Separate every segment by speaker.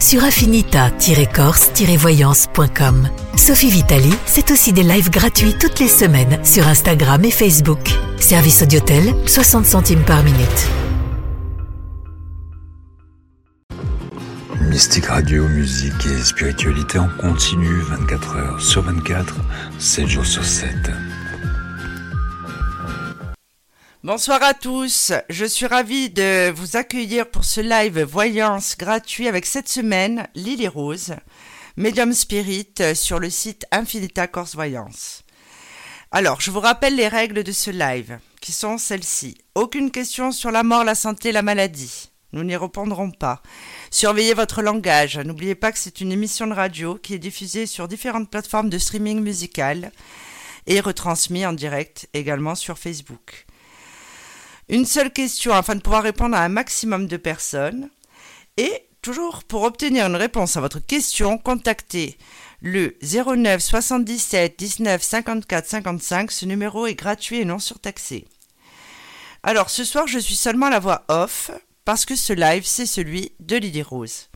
Speaker 1: sur affinita-corse-voyance.com. Sophie Vitali, c'est aussi des lives gratuits toutes les semaines sur Instagram et Facebook. Service Audiotel, 60 centimes par minute.
Speaker 2: Mystique Radio, musique et spiritualité en continu 24 heures sur 24, 7 jours sur 7.
Speaker 3: Bonsoir à tous, je suis ravie de vous accueillir pour ce live voyance gratuit avec cette semaine Lily Rose, médium spirit sur le site Infinita Corse Voyance. Alors, je vous rappelle les règles de ce live, qui sont celles-ci. Aucune question sur la mort, la santé, la maladie. Nous n'y répondrons pas. Surveillez votre langage. N'oubliez pas que c'est une émission de radio qui est diffusée sur différentes plateformes de streaming musical et retransmise en direct également sur Facebook. Une seule question afin de pouvoir répondre à un maximum de personnes. Et toujours pour obtenir une réponse à votre question, contactez le 09 77 19 54 55. Ce numéro est gratuit et non surtaxé. Alors ce soir, je suis seulement la voix off parce que ce live, c'est celui de Lily Rose.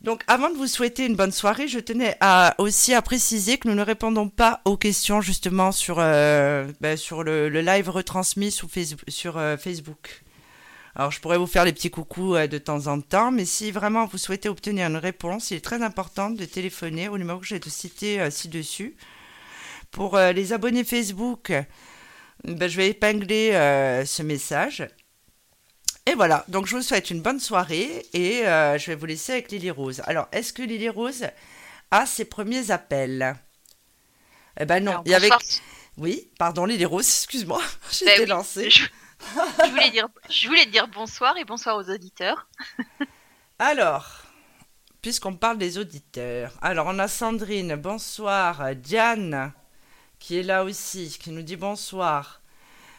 Speaker 3: Donc, avant de vous souhaiter une bonne soirée, je tenais à, aussi à préciser que nous ne répondons pas aux questions justement sur, euh, ben, sur le, live retransmis sur, euh, Facebook. Alors, je pourrais vous faire les petits coucous euh, de temps en temps, mais si vraiment vous souhaitez obtenir une réponse, il est très important de téléphoner au numéro que j'ai cité ci-dessus. Pour les abonnés Facebook, ben, je vais épingler ce message et voilà, donc je vous souhaite une bonne soirée et euh, je vais vous laisser avec Lily Rose. Alors, est-ce que Lily Rose a ses premiers appels? Eh ben non, il y avait... Oui, pardon Lily Rose, excuse-moi, j'étais ben lancée.
Speaker 4: Je... voulais dire, je voulais dire bonsoir et bonsoir aux auditeurs.
Speaker 3: Alors, puisqu'on parle des auditeurs, alors on a Sandrine, bonsoir, Diane, qui est là aussi, qui nous dit bonsoir.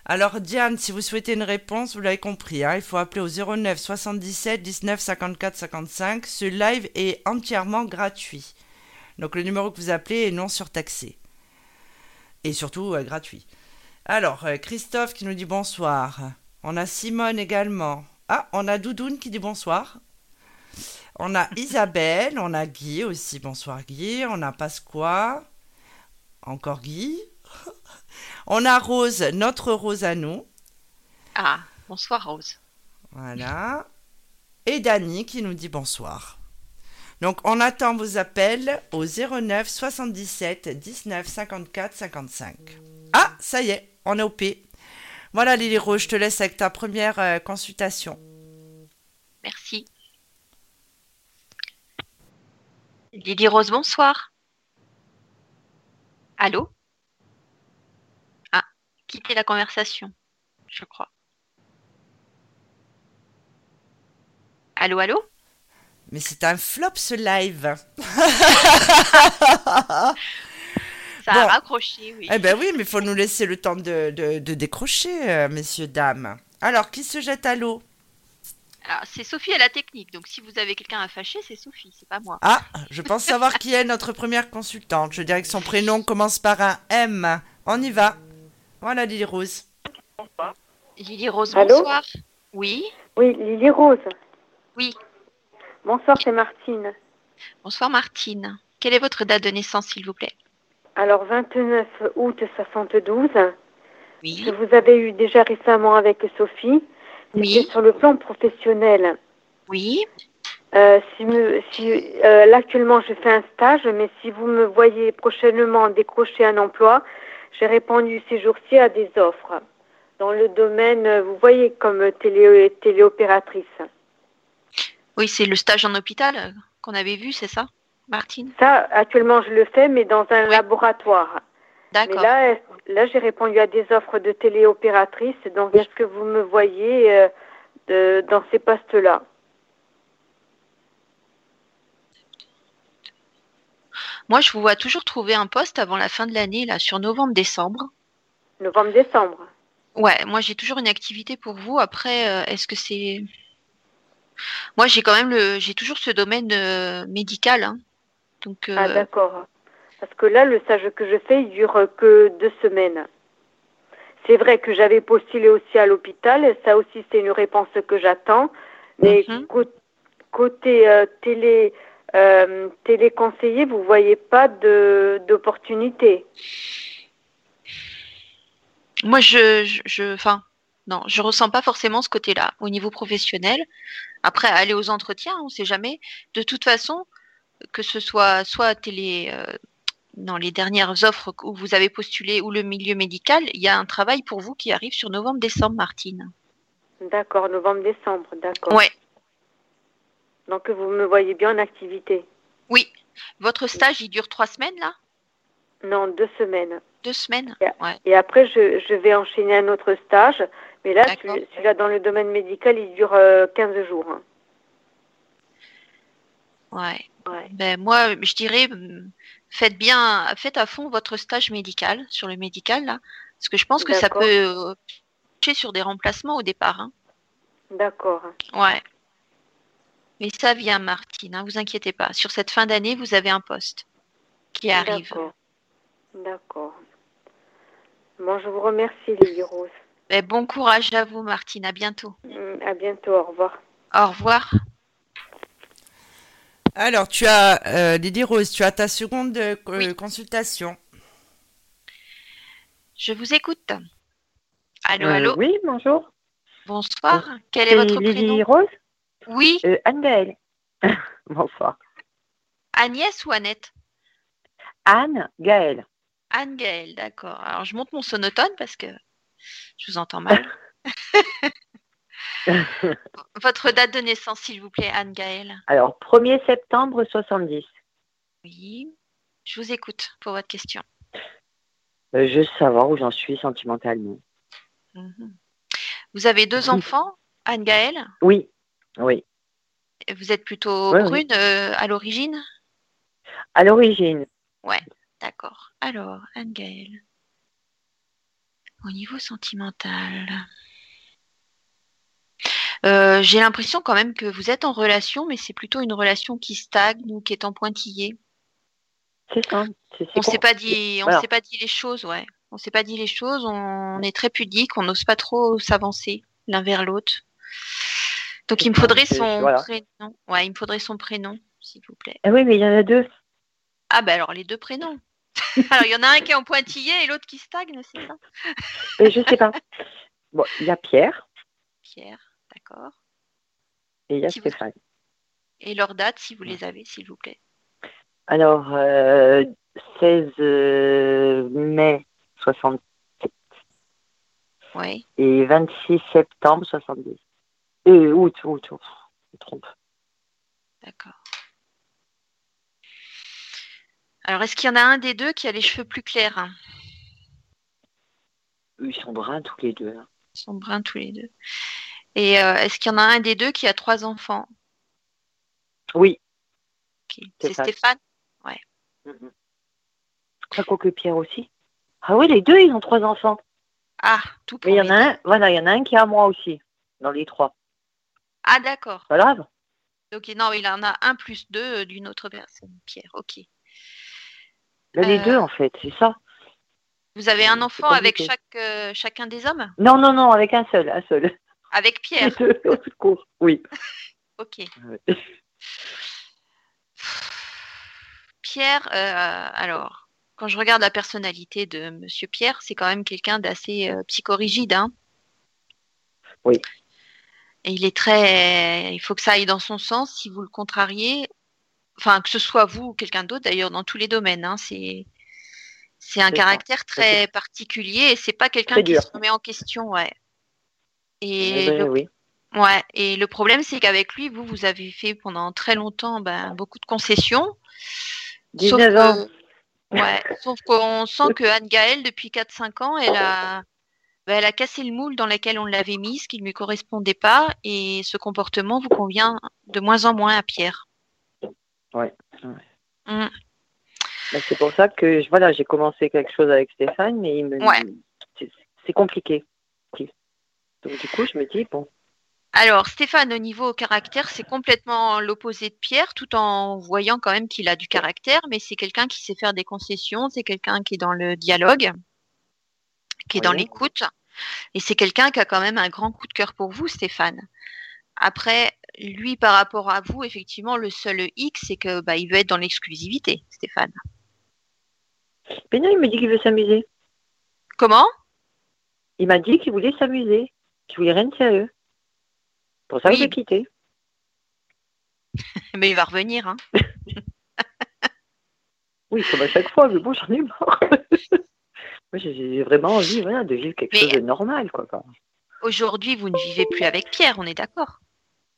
Speaker 3: Alors Diane, si vous souhaitez une réponse, vous l'avez compris, hein, il faut appeler au 09 77 19 54 55. Ce live est entièrement gratuit. Donc le numéro que vous appelez est non surtaxé. Et surtout euh, gratuit. Alors, euh, Christophe qui nous dit bonsoir. On a Simone également. Ah, on a Doudoune qui dit bonsoir. On a Isabelle, on a Guy aussi. Bonsoir Guy. On a Pasqua. Encore Guy. On a Rose, notre Rose à nous.
Speaker 4: Ah, bonsoir Rose.
Speaker 3: Voilà. Et Dany qui nous dit bonsoir. Donc on attend vos appels au 09 77 19 54 55. Ah, ça y est, on est au P. Voilà Lily Rose, je te laisse avec ta première euh, consultation.
Speaker 4: Merci. Lily Rose, bonsoir. Allô? Quitter la conversation, je crois. Allô, allô?
Speaker 3: Mais c'est un flop ce live.
Speaker 4: Ça a raccroché, oui.
Speaker 3: Eh ben oui, mais il faut nous laisser le temps de, décrocher, euh, messieurs, dames. Alors, qui se jette à l'eau?
Speaker 4: Alors, c'est Sophie à la technique, donc si vous avez quelqu'un à fâcher, c'est Sophie, c'est pas moi.
Speaker 3: Ah, je pense savoir qui est notre première consultante. Je dirais que son prénom commence par un M. On y va. Voilà Lily Rose.
Speaker 4: Bonsoir. Lily Rose, bonsoir. Oui.
Speaker 5: Oui, Lily Rose.
Speaker 4: Oui.
Speaker 5: Bonsoir, c'est Martine.
Speaker 4: Bonsoir Martine. Quelle est votre date de naissance, s'il vous plaît
Speaker 5: Alors, 29 août 72.
Speaker 4: Oui.
Speaker 5: Je vous avais eu déjà récemment avec Sophie.
Speaker 4: Oui.
Speaker 5: sur le plan professionnel.
Speaker 4: Oui.
Speaker 5: Euh, si, euh, là, actuellement, je fais un stage, mais si vous me voyez prochainement décrocher un emploi, j'ai répondu ces jours-ci à des offres dans le domaine, vous voyez, comme télé, téléopératrice.
Speaker 4: Oui, c'est le stage en hôpital qu'on avait vu, c'est ça, Martine?
Speaker 5: Ça, actuellement, je le fais, mais dans un laboratoire.
Speaker 4: D'accord.
Speaker 5: là, là j'ai répondu à des offres de téléopératrice. Donc, est-ce que vous me voyez euh, de, dans ces postes-là?
Speaker 4: Moi, je vous vois toujours trouver un poste avant la fin de l'année, là, sur novembre-décembre.
Speaker 5: Novembre-décembre.
Speaker 4: Ouais, moi j'ai toujours une activité pour vous. Après, euh, est-ce que c'est. Moi j'ai quand même le. J'ai toujours ce domaine euh, médical. hein. Donc,
Speaker 5: Ah
Speaker 4: euh,
Speaker 5: d'accord. Parce que là, le stage que je fais, il dure que deux semaines. C'est vrai que j'avais postulé aussi à l'hôpital. Ça aussi, c'est une réponse que j'attends. Mais
Speaker 4: Mhm.
Speaker 5: cô- côté télé, euh, téléconseiller, vous voyez pas de d'opportunité.
Speaker 4: moi je. je- je- non, je ressens pas forcément ce côté-là au niveau professionnel. Après, aller aux entretiens, on sait jamais. De toute façon, que ce soit soit télé. euh, dans les dernières offres où vous avez postulé ou le milieu médical, il y a un travail pour vous qui arrive sur novembre-décembre, Martine.
Speaker 5: D'accord, novembre-décembre, d'accord.
Speaker 4: Ouais.
Speaker 5: Donc vous me voyez bien en activité.
Speaker 4: Oui. Votre stage, il dure trois semaines, là?
Speaker 5: Non, deux semaines.
Speaker 4: Deux semaines? Ouais.
Speaker 5: Et après, je, je vais enchaîner un autre stage. Mais là, celui-là, dans le domaine médical, il dure euh, 15 jours. hein.
Speaker 4: Ouais.
Speaker 5: Ouais.
Speaker 4: Ben, moi, je dirais, faites bien, faites à fond votre stage médical, sur le médical, là. Parce que je pense que ça peut euh, toucher sur des remplacements au départ. hein.
Speaker 5: D'accord.
Speaker 4: Ouais. Mais ça vient, Martine, hein, vous inquiétez pas. Sur cette fin d'année, vous avez un poste qui arrive.
Speaker 5: D'accord. D'accord. Bon, je vous remercie, Lily Rose.
Speaker 4: Ben, bon courage à vous, Martine. À bientôt.
Speaker 5: Mm, À bientôt. Au revoir.
Speaker 4: Au revoir.
Speaker 3: Alors, tu as, euh, Lily Rose, tu as ta seconde euh,
Speaker 4: Oui.
Speaker 3: consultation.
Speaker 4: Je vous écoute. Allô,
Speaker 6: Euh,
Speaker 4: allô.
Speaker 6: Oui, bonjour.
Speaker 4: Bonsoir. Quel est votre
Speaker 6: Lily
Speaker 4: prénom?
Speaker 6: Rose?
Speaker 4: Oui,
Speaker 6: euh, Anne-Gaëlle. bonsoir.
Speaker 4: Agnès ou Annette?
Speaker 6: Anne Gaëlle.
Speaker 4: Anne Gaëlle, d'accord. Alors je monte mon sonotone parce que je vous entends mal. Votre date de naissance, s'il vous plaît, Anne Gaëlle.
Speaker 6: Alors, 1er septembre 70.
Speaker 4: Oui. Je vous écoute pour votre question.
Speaker 6: Euh, je veux savoir où j'en suis sentimentalement.
Speaker 4: Mhm. Vous avez deux enfants, Anne Gaëlle?
Speaker 6: Oui, oui.
Speaker 4: Vous êtes plutôt
Speaker 6: Ouais, oui.
Speaker 4: brune euh, à l'origine?
Speaker 6: À l'origine,
Speaker 4: D'accord. Alors, Anne Gaëlle. Au niveau sentimental. Euh, J'ai l'impression quand même que vous êtes en relation, mais c'est plutôt une relation qui stagne ou qui est en pointillé.
Speaker 6: c'est ça.
Speaker 4: On
Speaker 6: con-
Speaker 4: s'est pas dit, on
Speaker 6: Voilà.
Speaker 4: s'est pas dit les choses, ouais. On s'est pas dit les choses. On est très pudique, on n'ose pas trop s'avancer l'un vers l'autre. Donc il me faudrait son
Speaker 6: voilà.
Speaker 4: prénom. Ouais, il me faudrait son prénom, s'il vous plaît.
Speaker 6: Ah oui, mais il y en a deux.
Speaker 4: Ah ben alors les deux prénoms. alors il y en a un qui est en pointillé et l'autre qui stagne, c'est ça?
Speaker 6: Mais je sais pas. Bon, il y a Pierre
Speaker 4: Pierre, d'accord.
Speaker 6: et il y a
Speaker 4: Qui vous-
Speaker 6: Stéphane.
Speaker 4: Et leur date, si vous les avez, s'il vous plaît.
Speaker 6: Alors, euh, 16 euh, mai 60
Speaker 4: Oui.
Speaker 6: et 26 septembre 70. Euh, août, août, août. Je me trompe.
Speaker 4: D'accord. Alors, est-ce qu'il y en a un des deux qui a les cheveux plus clairs hein?
Speaker 6: Ils sont bruns tous les deux. hein.
Speaker 4: Ils sont bruns tous les deux. Et euh, est-ce qu'il y en a un des deux qui a trois enfants?
Speaker 6: Oui.
Speaker 4: C'est
Speaker 6: Stéphane?
Speaker 4: Stéphane
Speaker 6: Mhm. Je crois que Pierre aussi. Ah oui, les deux, ils ont trois enfants.
Speaker 4: Ah, tout pour
Speaker 6: Mais il y en a un, voilà, il y en a un qui à moi aussi, dans les trois.
Speaker 4: Ah, d'accord.
Speaker 6: Pas grave.
Speaker 4: Ok, non, il en a un plus deux euh, d'une autre personne, Pierre. Ok.
Speaker 6: Mais les
Speaker 4: Euh,
Speaker 6: deux, en fait, c'est ça.
Speaker 4: Vous avez un enfant avec chaque, euh, chacun des hommes?
Speaker 6: Non, non, non, avec un seul, un seul.
Speaker 4: Avec Pierre?
Speaker 6: Les deux. Oui.
Speaker 4: Ok.
Speaker 6: Ouais.
Speaker 4: Pierre, euh, alors, quand je regarde la personnalité de Monsieur Pierre, c'est quand même quelqu'un d'assez euh, psychorigide. Hein
Speaker 6: Oui.
Speaker 4: Et il est très. Il faut que ça aille dans son sens. Si vous le contrariez, enfin, que ce soit vous ou quelqu'un d'autre, d'ailleurs, dans tous les domaines, hein, c'est. C'est un
Speaker 6: ça.
Speaker 4: caractère très particulier et c'est pas quelqu'un qui se remet en question, ouais. Et
Speaker 6: Eh ben,
Speaker 4: le
Speaker 6: oui.
Speaker 4: Ouais, et le problème, c'est qu'avec lui, vous, vous avez fait pendant très longtemps ben, beaucoup de concessions.
Speaker 6: 19
Speaker 4: sauf
Speaker 6: ans.
Speaker 4: que- ouais, sauf qu'on sent que Anne Gaëlle, depuis 4-5 ans, elle a, ben, elle a cassé le moule dans lequel on l'avait mis, ce qui ne lui correspondait pas, et ce comportement vous convient de moins en moins à Pierre.
Speaker 6: Ouais, ouais.
Speaker 4: Mm.
Speaker 6: Ben, c'est pour ça que voilà, j'ai commencé quelque chose avec Stéphane, mais il me...
Speaker 4: Ouais.
Speaker 6: c'est- compliqué. Donc du coup, je me dis, bon,
Speaker 4: Alors, Stéphane, au niveau caractère, c'est complètement l'opposé de Pierre, tout en voyant quand même qu'il a du caractère, mais c'est quelqu'un qui sait faire des concessions, c'est quelqu'un qui est dans le dialogue, qui est dans l'écoute, et c'est quelqu'un qui a quand même un grand coup de cœur pour vous, Stéphane. Après, lui, par rapport à vous, effectivement, le seul X, c'est que bah, il veut être dans l'exclusivité, Stéphane.
Speaker 6: mais non, il me dit qu'il veut s'amuser.
Speaker 4: Comment?
Speaker 6: Il m'a dit qu'il voulait s'amuser, qu'il voulait rien de sérieux. Pour ça que
Speaker 4: Oui.
Speaker 6: j'ai quitté.
Speaker 4: Mais il va revenir, hein.
Speaker 6: Oui, comme à chaque fois, mais bon, j'en ai marre. Moi, j'ai vraiment envie voilà, de vivre quelque
Speaker 4: Mais-
Speaker 6: chose de normal, quoi.
Speaker 4: Aujourd'hui, vous ne vivez plus avec Pierre, on est d'accord?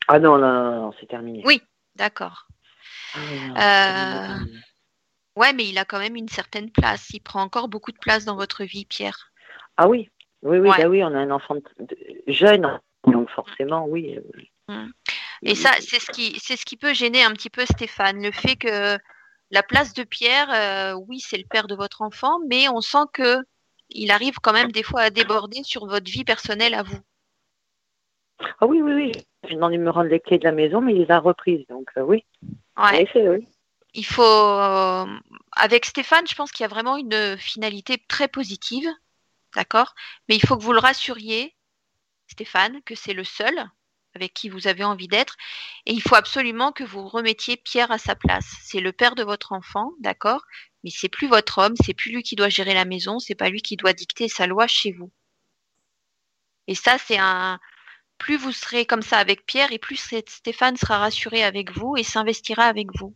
Speaker 6: Ah non, non, non, non, c'est terminé.
Speaker 4: Oui. D'accord.
Speaker 6: Ah,
Speaker 4: Euh. Ouais, mais il a quand même une certaine place. Il prend encore beaucoup de place dans votre vie, Pierre.
Speaker 6: Ah oui, oui, oui,
Speaker 4: Ouais.
Speaker 6: bah oui, on a un enfant de- jeune, donc forcément, oui.
Speaker 4: Mm. Et ça, c'est ce qui, c'est ce qui peut gêner un petit peu Stéphane, le fait que la place de Pierre, euh, oui, c'est le père de votre enfant, mais on sent que il arrive quand même des fois à déborder sur votre vie personnelle à vous.
Speaker 6: Ah oui, oui, oui. J'ai demandé de me rendre les clés de la maison, mais il les a reprises, donc euh, oui. En
Speaker 4: Ouais.
Speaker 6: effet, oui.
Speaker 4: Il faut, euh, avec Stéphane, je pense qu'il y a vraiment une finalité très positive, d'accord? Mais il faut que vous le rassuriez, Stéphane, que c'est le seul avec qui vous avez envie d'être, et il faut absolument que vous remettiez Pierre à sa place. C'est le père de votre enfant, d'accord, mais c'est plus votre homme, c'est plus lui qui doit gérer la maison, c'est pas lui qui doit dicter sa loi chez vous. Et ça, c'est un. Plus vous serez comme ça avec Pierre, et plus Stéphane sera rassuré avec vous et s'investira avec vous.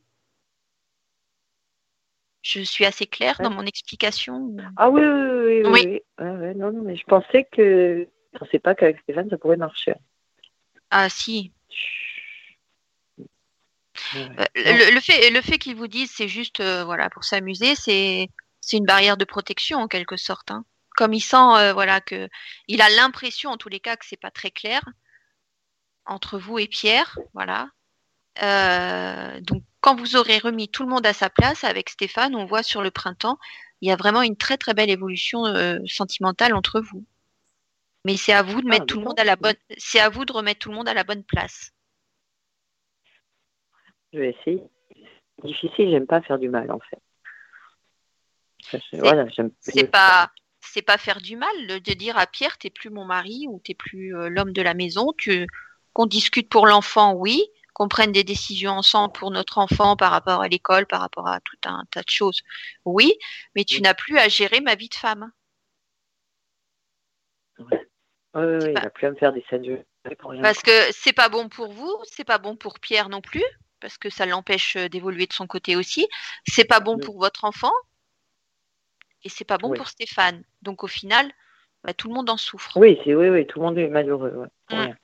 Speaker 4: Je suis assez claire dans mon explication.
Speaker 6: Ah oui, oui, oui, oui.
Speaker 4: Oui.
Speaker 6: non, non, mais je pensais que. Je pensais pas qu'avec Stéphane, ça pourrait marcher.
Speaker 4: Ah si.
Speaker 6: Ouais.
Speaker 4: Euh, Le, le fait, le fait qu'ils vous disent c'est juste euh, voilà pour s'amuser, c'est c'est une barrière de protection en quelque sorte. hein. Comme il sent euh, voilà que il a l'impression en tous les cas que c'est pas très clair entre vous et Pierre, voilà. Euh, donc quand vous aurez remis tout le monde à sa place avec Stéphane, on voit sur le printemps, il y a vraiment une très très belle évolution euh, sentimentale entre vous. Mais c'est à vous de
Speaker 6: Ah,
Speaker 4: mettre tout le monde à la bonne, c'est à vous de remettre tout le monde à la bonne place.
Speaker 6: Je vais essayer. Difficile, j'aime pas faire du mal, en fait. C'est- Voilà,
Speaker 4: pas pas faire du mal de dire à Pierre t'es plus mon mari ou t'es plus euh, l'homme de la maison tu qu'on discute pour l'enfant oui qu'on prenne des décisions ensemble pour notre enfant par rapport à l'école par rapport à tout un tas de choses oui mais tu
Speaker 6: Oui.
Speaker 4: n'as plus à gérer ma vie de femme
Speaker 6: Oui, oui, il n'a plus à me faire des scènes de jeu pour rien.
Speaker 4: parce que c'est pas bon pour vous c'est pas bon pour Pierre non plus parce que ça l'empêche euh, d'évoluer de son côté aussi c'est pas bon
Speaker 6: Oui.
Speaker 4: pour votre enfant et c'est pas bon
Speaker 6: Oui.
Speaker 4: pour Stéphane donc au final bah, tout le monde en souffre
Speaker 6: Oui, c'est oui, oui, tout le monde est malheureux. Ouais, pour
Speaker 4: Mm.
Speaker 6: rien.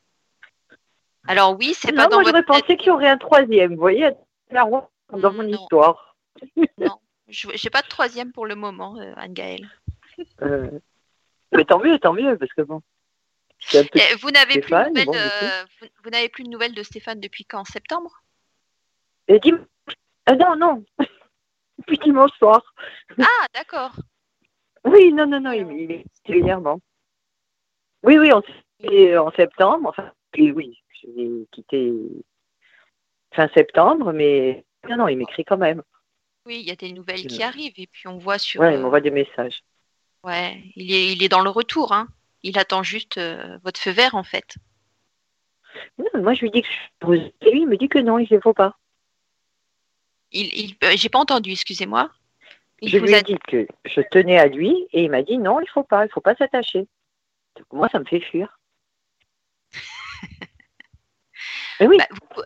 Speaker 4: alors oui c'est
Speaker 6: Non,
Speaker 4: pas dans
Speaker 6: moi, j'aurais pensé qu'il y aurait un troisième, vous voyez, la dans mon
Speaker 4: Non.
Speaker 6: histoire.
Speaker 4: Je n'ai pas de troisième pour le moment, euh, Anne-Gaëlle.
Speaker 6: Euh, Mais tant mieux, tant mieux, parce que bon.
Speaker 4: Vous n'avez plus,
Speaker 6: bon, du
Speaker 4: euh, vous, vous n'avez plus de nouvelles de Stéphane depuis quand? Septembre?
Speaker 6: Dis ah, non, non. Depuis dimanche soir.
Speaker 4: Ah, d'accord.
Speaker 6: Oui, non, non, non, il, il est régulièrement. Oui, oui, on s'est en septembre. Enfin, et oui, je l'ai quitté fin septembre, mais non, non, il m'écrit quand même.
Speaker 4: Oui, il y a des nouvelles
Speaker 6: Euh,
Speaker 4: qui arrivent et puis on voit sur.
Speaker 6: Ouais, il
Speaker 4: euh,
Speaker 6: m'envoie des messages.
Speaker 4: ouais, il est, il est dans le retour. Hein. Il attend juste euh, votre feu vert en fait.
Speaker 6: Non, moi, je lui dis que je suis heureuse. Et lui, il me dit que non, il ne faut pas.
Speaker 4: Il, il, euh, j'ai pas entendu, excusez-moi. Il
Speaker 6: je
Speaker 4: vous
Speaker 6: lui
Speaker 4: a
Speaker 6: ai dit que je tenais à lui et il m'a dit non, il faut pas, il faut pas s'attacher. Donc, moi, ça me fait fuir. Mais oui,
Speaker 4: Bah, vous,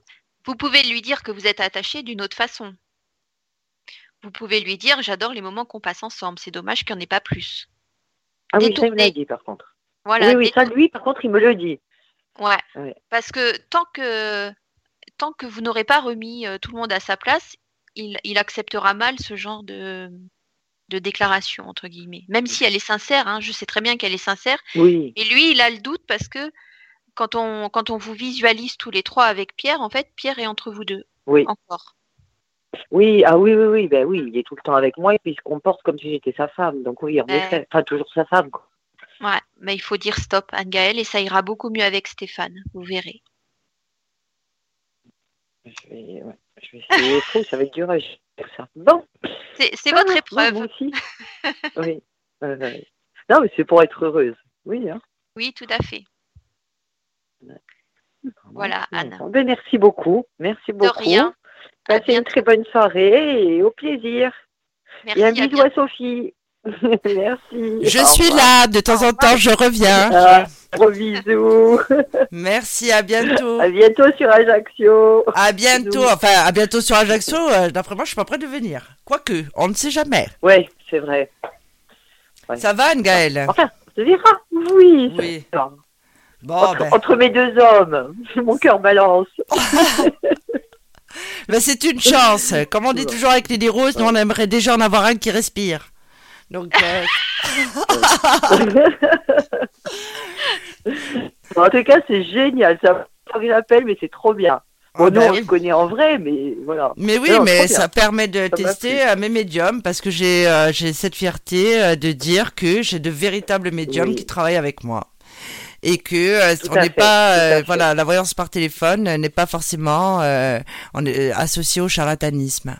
Speaker 4: vous pouvez lui dire que vous êtes attaché d'une autre façon. Vous pouvez lui dire j'adore les moments qu'on passe ensemble. C'est dommage qu'il n'y en ait pas plus.
Speaker 6: ah oui, ça, il me l'a dit par contre.
Speaker 4: Voilà.
Speaker 6: oui, oui, ça, lui, par contre, il me le dit.
Speaker 4: Ouais.
Speaker 6: Ouais.
Speaker 4: Parce que tant que tant que vous n'aurez pas remis euh, tout le monde à sa place, il, il acceptera mal ce genre de de déclaration entre guillemets. Même si elle est sincère, hein, je sais très bien qu'elle est sincère.
Speaker 6: Oui,
Speaker 4: Et lui, il a le doute parce que quand on quand on vous visualise tous les trois avec Pierre, en fait, Pierre est entre vous deux
Speaker 6: oui,
Speaker 4: encore.
Speaker 6: Oui, ah oui, oui, oui, ben oui, il est tout le temps avec moi et puis il se comporte comme si j'étais sa femme. Donc oui, en effet, enfin toujours sa femme. Quoi.
Speaker 4: Ouais, mais il faut dire stop, Anne-Gaëlle, et ça ira beaucoup mieux avec Stéphane, vous verrez.
Speaker 6: Je vais, ouais, je vais essayer. Ça va être dur à gérer, ça. Bon.
Speaker 4: C'est
Speaker 6: Ah,
Speaker 4: votre
Speaker 6: non,
Speaker 4: épreuve.
Speaker 6: moi aussi. oui. Non, mais c'est pour être heureuse. Oui. Hein.
Speaker 4: Oui, tout à fait. Voilà, Anne.
Speaker 6: Ben, merci beaucoup. Merci
Speaker 4: De
Speaker 6: beaucoup.
Speaker 4: rien. À
Speaker 6: Passez une très bonne soirée et au plaisir.
Speaker 4: Merci.
Speaker 6: et un
Speaker 4: à
Speaker 6: bisou
Speaker 4: bientôt.
Speaker 6: à Sophie. merci.
Speaker 3: Je
Speaker 6: Au
Speaker 3: suis
Speaker 6: revoir.
Speaker 3: là, de temps en temps, je reviens.
Speaker 6: Ah, gros bisous.
Speaker 3: Merci, à bientôt.
Speaker 6: à bientôt sur Ajaccio.
Speaker 3: À bientôt,
Speaker 6: Bisous.
Speaker 3: enfin à bientôt sur Ajaccio. euh, D'après moi, je suis pas prête de venir. Quoique, on ne sait jamais.
Speaker 6: Ouais, c'est vrai. Ouais.
Speaker 3: Ça va, Anne-Gaëlle?
Speaker 6: Enfin, on se verra. Oui.
Speaker 3: Oui.
Speaker 6: va.
Speaker 3: Bon,
Speaker 6: entre,
Speaker 3: ben,
Speaker 6: entre mes deux hommes, mon cœur balance.
Speaker 3: ben, c'est une chance. Comme on dit toujours avec Lily Rose, nous on aimerait déjà en avoir un qui respire. Donc, euh,
Speaker 6: en tout cas, c'est génial. Ça mais c'est trop bien. Bon,
Speaker 3: ah
Speaker 6: nous,
Speaker 3: ben
Speaker 6: on
Speaker 3: oui.
Speaker 6: se connaît en vrai, mais voilà.
Speaker 3: Mais oui,
Speaker 6: Non,
Speaker 3: mais ça permet de tester mes médiums parce que j'ai euh, cette fierté euh, de dire que j'ai de véritables médiums
Speaker 6: Oui.
Speaker 3: qui travaillent avec moi. Et que euh, on n'est pas euh, voilà la voyance par téléphone n'est pas forcément on est associé au charlatanisme.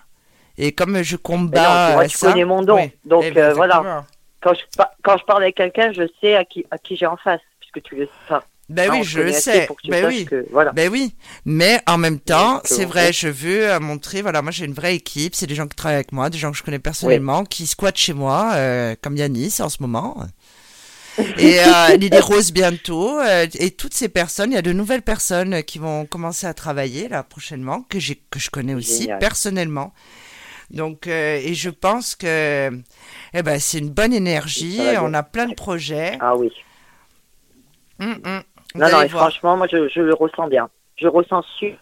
Speaker 3: Et comme je combats
Speaker 6: non, moi,
Speaker 3: euh,
Speaker 6: tu
Speaker 3: ça,
Speaker 6: connais mon don.
Speaker 3: oui.
Speaker 6: Donc,
Speaker 3: Eh ben,
Speaker 6: euh, voilà. Quand je, par- quand je parle avec quelqu'un, je sais à qui, à qui j'ai en face, puisque tu le sais.
Speaker 3: Ben oui, je le sais.
Speaker 6: Tu
Speaker 3: Ben oui.
Speaker 6: que, voilà.
Speaker 3: Ben oui, mais en même temps,
Speaker 6: Donc,
Speaker 3: c'est
Speaker 6: euh,
Speaker 3: vrai, je veux euh, montrer, voilà, moi j'ai une vraie équipe, c'est des gens qui travaillent avec moi, des gens que je connais personnellement, qui squattent chez moi, euh, comme Yanis en ce moment. Et euh, Lily Rose bientôt, euh, et toutes ces personnes, il y a de nouvelles personnes qui vont commencer à travailler là prochainement, que je connais aussi
Speaker 6: Génial.
Speaker 3: personnellement. Donc, euh, et je pense que, eh ben, c'est une bonne énergie, on a plein de projets.
Speaker 6: Ah oui.
Speaker 3: Hum. Vous
Speaker 6: Non, non, et franchement, moi, je, je le ressens bien. Je ressens super,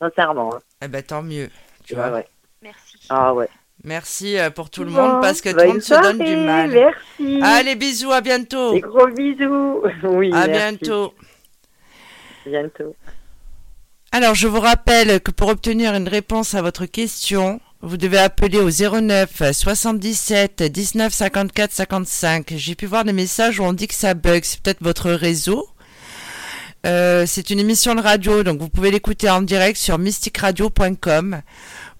Speaker 6: sincèrement. hein.
Speaker 3: Eh ben, tant mieux. Tu vois.
Speaker 6: ouais.
Speaker 4: Merci.
Speaker 6: Ah ouais.
Speaker 3: Merci euh, pour tout le
Speaker 6: Bon,
Speaker 3: monde parce que tout
Speaker 6: bah,
Speaker 3: le monde se donne du mal.
Speaker 6: Merci.
Speaker 3: Allez, bisous, à bientôt.
Speaker 6: Des gros bisous. Oui,
Speaker 3: À
Speaker 6: merci.
Speaker 3: bientôt.
Speaker 6: Bientôt.
Speaker 3: Alors, je vous rappelle que pour obtenir une réponse à votre question, vous devez appeler au 09 77 19 54 55. J'ai pu voir des messages où on dit que ça bug. C'est peut-être votre réseau. Euh, c'est une émission de radio, donc vous pouvez l'écouter en direct sur mysticradio.com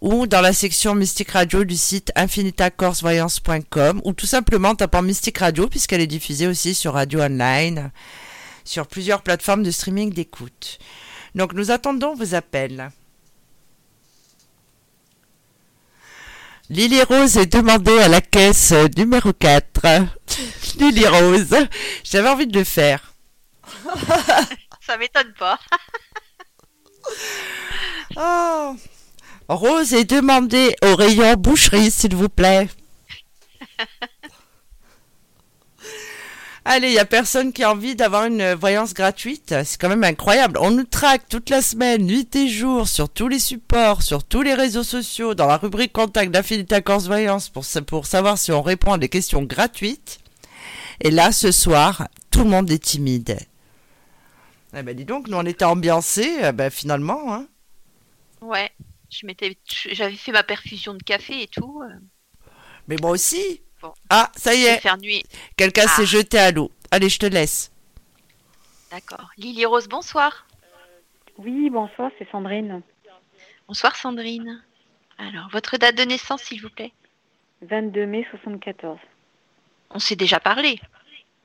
Speaker 3: ou dans la section Mystique Radio du site infinitacorsevoyance.com ou tout simplement en tapant Mystique Radio puisqu'elle est diffusée aussi sur Radio Online, sur plusieurs plateformes de streaming d'écoute. Donc nous attendons vos appels. Lily Rose est demandée à la caisse euh, numéro 4. Lily Rose, j'avais envie de le faire.
Speaker 4: Ça m'étonne pas.
Speaker 3: Oh. Rose est demandée au rayon boucherie, s'il vous plaît. Allez, il n'y a personne qui a envie d'avoir une voyance gratuite. C'est quand même incroyable. On nous traque toute la semaine, nuit et jour, sur tous les supports, sur tous les réseaux sociaux, dans la rubrique contact d'Affinita Corse Voyance pour, pour savoir si on répond à des questions gratuites. Et là, ce soir, tout le monde est timide. Eh ben dis donc, nous on était ambiancés, eh ben finalement, hein.
Speaker 4: Ouais. Je m'étais, j'avais fait ma perfusion de café et tout. euh,
Speaker 3: Mais moi aussi.
Speaker 4: Bon.
Speaker 3: Ah, ça y est,
Speaker 4: faire nuit.
Speaker 3: quelqu'un
Speaker 4: Ah.
Speaker 3: s'est jeté à l'eau. Allez, je te laisse.
Speaker 4: D'accord. Lily Rose, bonsoir.
Speaker 7: Oui, bonsoir, c'est Sandrine.
Speaker 4: Bonsoir Sandrine. Alors, votre date de naissance, s'il vous plaît?
Speaker 7: 22 mai 74.
Speaker 4: On s'est déjà parlé?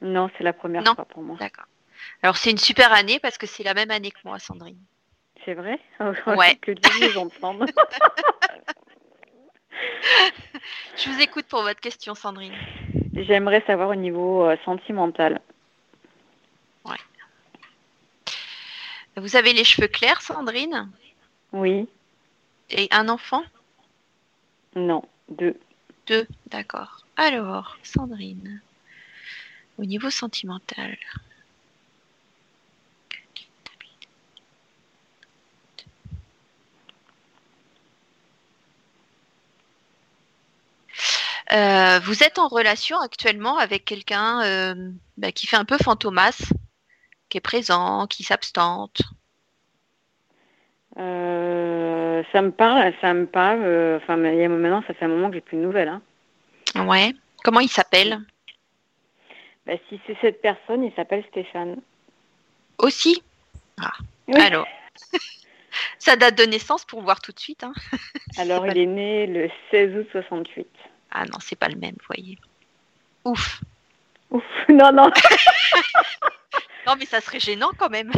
Speaker 7: Non, c'est la première
Speaker 4: Non.
Speaker 7: fois pour moi.
Speaker 4: D'accord. Alors, c'est une super année parce que c'est la même année que moi, Sandrine.
Speaker 7: C'est vrai?
Speaker 4: Ouais.
Speaker 7: que Dieu nous entende.
Speaker 4: Je vous écoute pour votre question, Sandrine.
Speaker 7: J'aimerais savoir au niveau euh, sentimental.
Speaker 4: Vous avez les cheveux clairs, Sandrine?
Speaker 7: Oui,
Speaker 4: Et un enfant?
Speaker 7: Non, deux.
Speaker 4: Deux, d'accord. Alors, Sandrine, au niveau sentimental. Euh, vous êtes en relation actuellement avec quelqu'un euh, bah, qui fait un peu fantomas, qui est présent, qui s'abstente?
Speaker 7: Euh, ça me parle, ça me parle. Enfin, maintenant, ça fait un moment que j'ai plus de nouvelles. Hein.
Speaker 4: Ouais. Comment il s'appelle?
Speaker 7: Bah, si c'est cette personne, il s'appelle Stéphane.
Speaker 4: Aussi?
Speaker 7: Oui.
Speaker 4: Alors, sa date de naissance pour voir tout de suite. hein.
Speaker 7: Alors, il est né le 16 août 68.
Speaker 4: Ah non, c'est pas le même, vous voyez. Ouf.
Speaker 7: Ouf, non, non.
Speaker 4: Non, mais ça serait gênant quand même.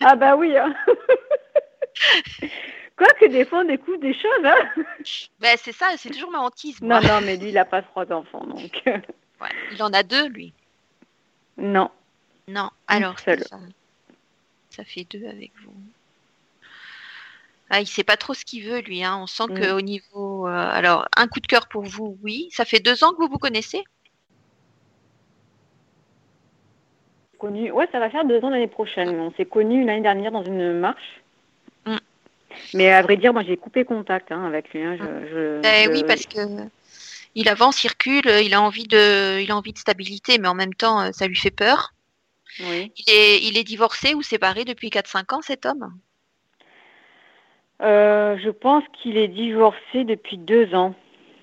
Speaker 7: Ah bah oui. Hein. Quoique des fois, on découvre des choses. Hein.
Speaker 4: Ben, c'est ça, c'est toujours ma hantise. moi.
Speaker 7: Non, non, mais lui, il n'a pas trois enfants, donc.
Speaker 4: Ouais, Il en a deux, lui.
Speaker 7: non.
Speaker 4: Non, alors ça fait deux avec vous. Ah, il sait pas trop ce qu'il veut, lui. Hein. On sent
Speaker 7: Mm.
Speaker 4: qu'au niveau. euh, alors, un coup de cœur pour vous, oui. Ça fait deux ans que vous vous connaissez?
Speaker 7: Connu... Ouais, ça va faire deux ans l'année prochaine. On s'est connus l'année dernière dans une marche.
Speaker 4: Mm.
Speaker 7: Mais à vrai dire, moi, j'ai coupé contact hein, avec lui. hein. Je, je-
Speaker 4: Ben
Speaker 7: je-
Speaker 4: oui, parce que il avance, il recule, il a envie de, il a envie de stabilité, mais en même temps, euh, ça lui fait peur.
Speaker 7: Oui.
Speaker 4: Il est, il est divorcé ou séparé depuis 4-5 ans, cet homme?
Speaker 7: Euh, je pense qu'il est divorcé depuis deux ans.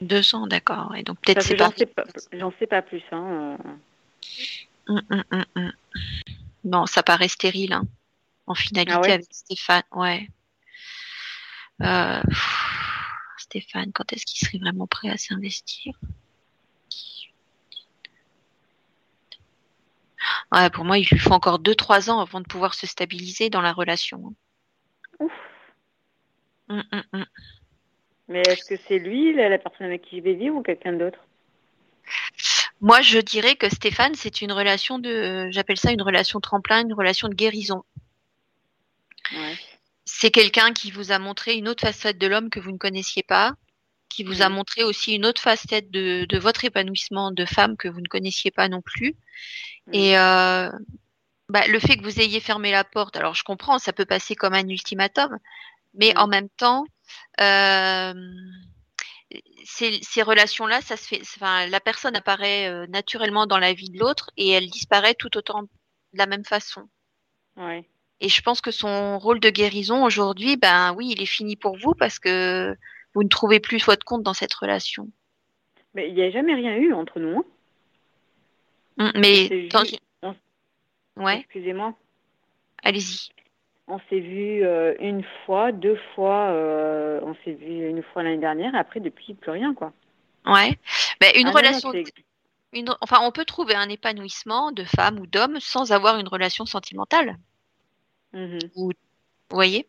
Speaker 4: Deux ans, d'accord. Et donc peut-être
Speaker 7: sais pas, j'en sais pas plus. Hein. euh.
Speaker 4: Hum, hum, hum. Bon, ça paraît stérile, hein, en finalité
Speaker 7: Ah ouais
Speaker 4: avec Stéphane. Ouais. Euh, pff, Stéphane, quand est-ce qu'il serait vraiment prêt à s'investir? Ouais, pour moi, il lui faut encore 2-3 ans avant de pouvoir se stabiliser dans la relation.
Speaker 7: Ouf.
Speaker 4: Hum, hum, hum.
Speaker 7: Mais est-ce que c'est lui, la, la personne avec qui je vais vivre, ou quelqu'un d'autre?
Speaker 4: Moi, je dirais que Stéphane, c'est une relation de, j'appelle ça une relation tremplin, une relation de guérison.
Speaker 7: Ouais.
Speaker 4: c'est quelqu'un qui vous a montré une autre facette de l'homme que vous ne connaissiez pas, qui vous a montré aussi une autre facette de, de votre épanouissement de femme que vous ne connaissiez pas non plus. Et euh, bah, le fait que vous ayez fermé la porte, alors je comprends, ça peut passer comme un ultimatum, mais
Speaker 7: Mhm.
Speaker 4: en même temps, euh, ces, ces relations-là, ça se fait. Enfin, la personne apparaît euh, naturellement dans la vie de l'autre et elle disparaît tout autant de la même façon.
Speaker 7: Ouais.
Speaker 4: Et je pense que son rôle de guérison aujourd'hui, ben oui, il est fini pour vous parce que vous ne trouvez plus votre compte dans cette relation.
Speaker 7: Mais il n'y a jamais rien eu entre nous. hein.
Speaker 4: Hum, Mais
Speaker 7: juste- on-
Speaker 4: ouais,
Speaker 7: Excusez-moi.
Speaker 4: allez-y.
Speaker 7: On s'est vu euh, une fois, deux fois. euh, on s'est vu une fois l'année dernière. Et après, depuis, plus rien, quoi.
Speaker 4: Ouais. Ben, une
Speaker 7: Ah non,
Speaker 4: relation, une- enfin, on peut trouver un épanouissement de femme ou d'homme sans avoir une relation sentimentale.
Speaker 7: Mhm.
Speaker 4: Vous voyez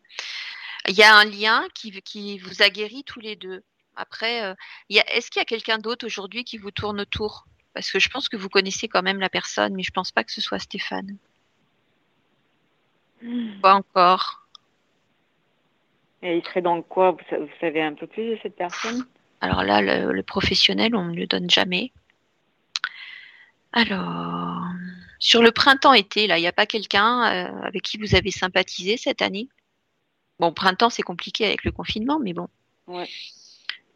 Speaker 4: Il y a un lien qui, qui vous a guéri tous les deux. Après, euh, il y a- est-ce qu'il y a quelqu'un d'autre aujourd'hui qui vous tourne autour? Parce que je pense que vous connaissez quand même la personne, mais je pense pas que ce soit Stéphane. Pas encore.
Speaker 7: Et il serait dans quoi? Vous, sa- vous savez un peu plus de cette personne?
Speaker 4: Alors là, le, le professionnel, on ne le donne jamais. Alors, sur le printemps-été, là, il n'y a pas quelqu'un euh, avec qui vous avez sympathisé cette année? Bon, printemps, c'est compliqué avec le confinement, mais bon.
Speaker 7: Ouais.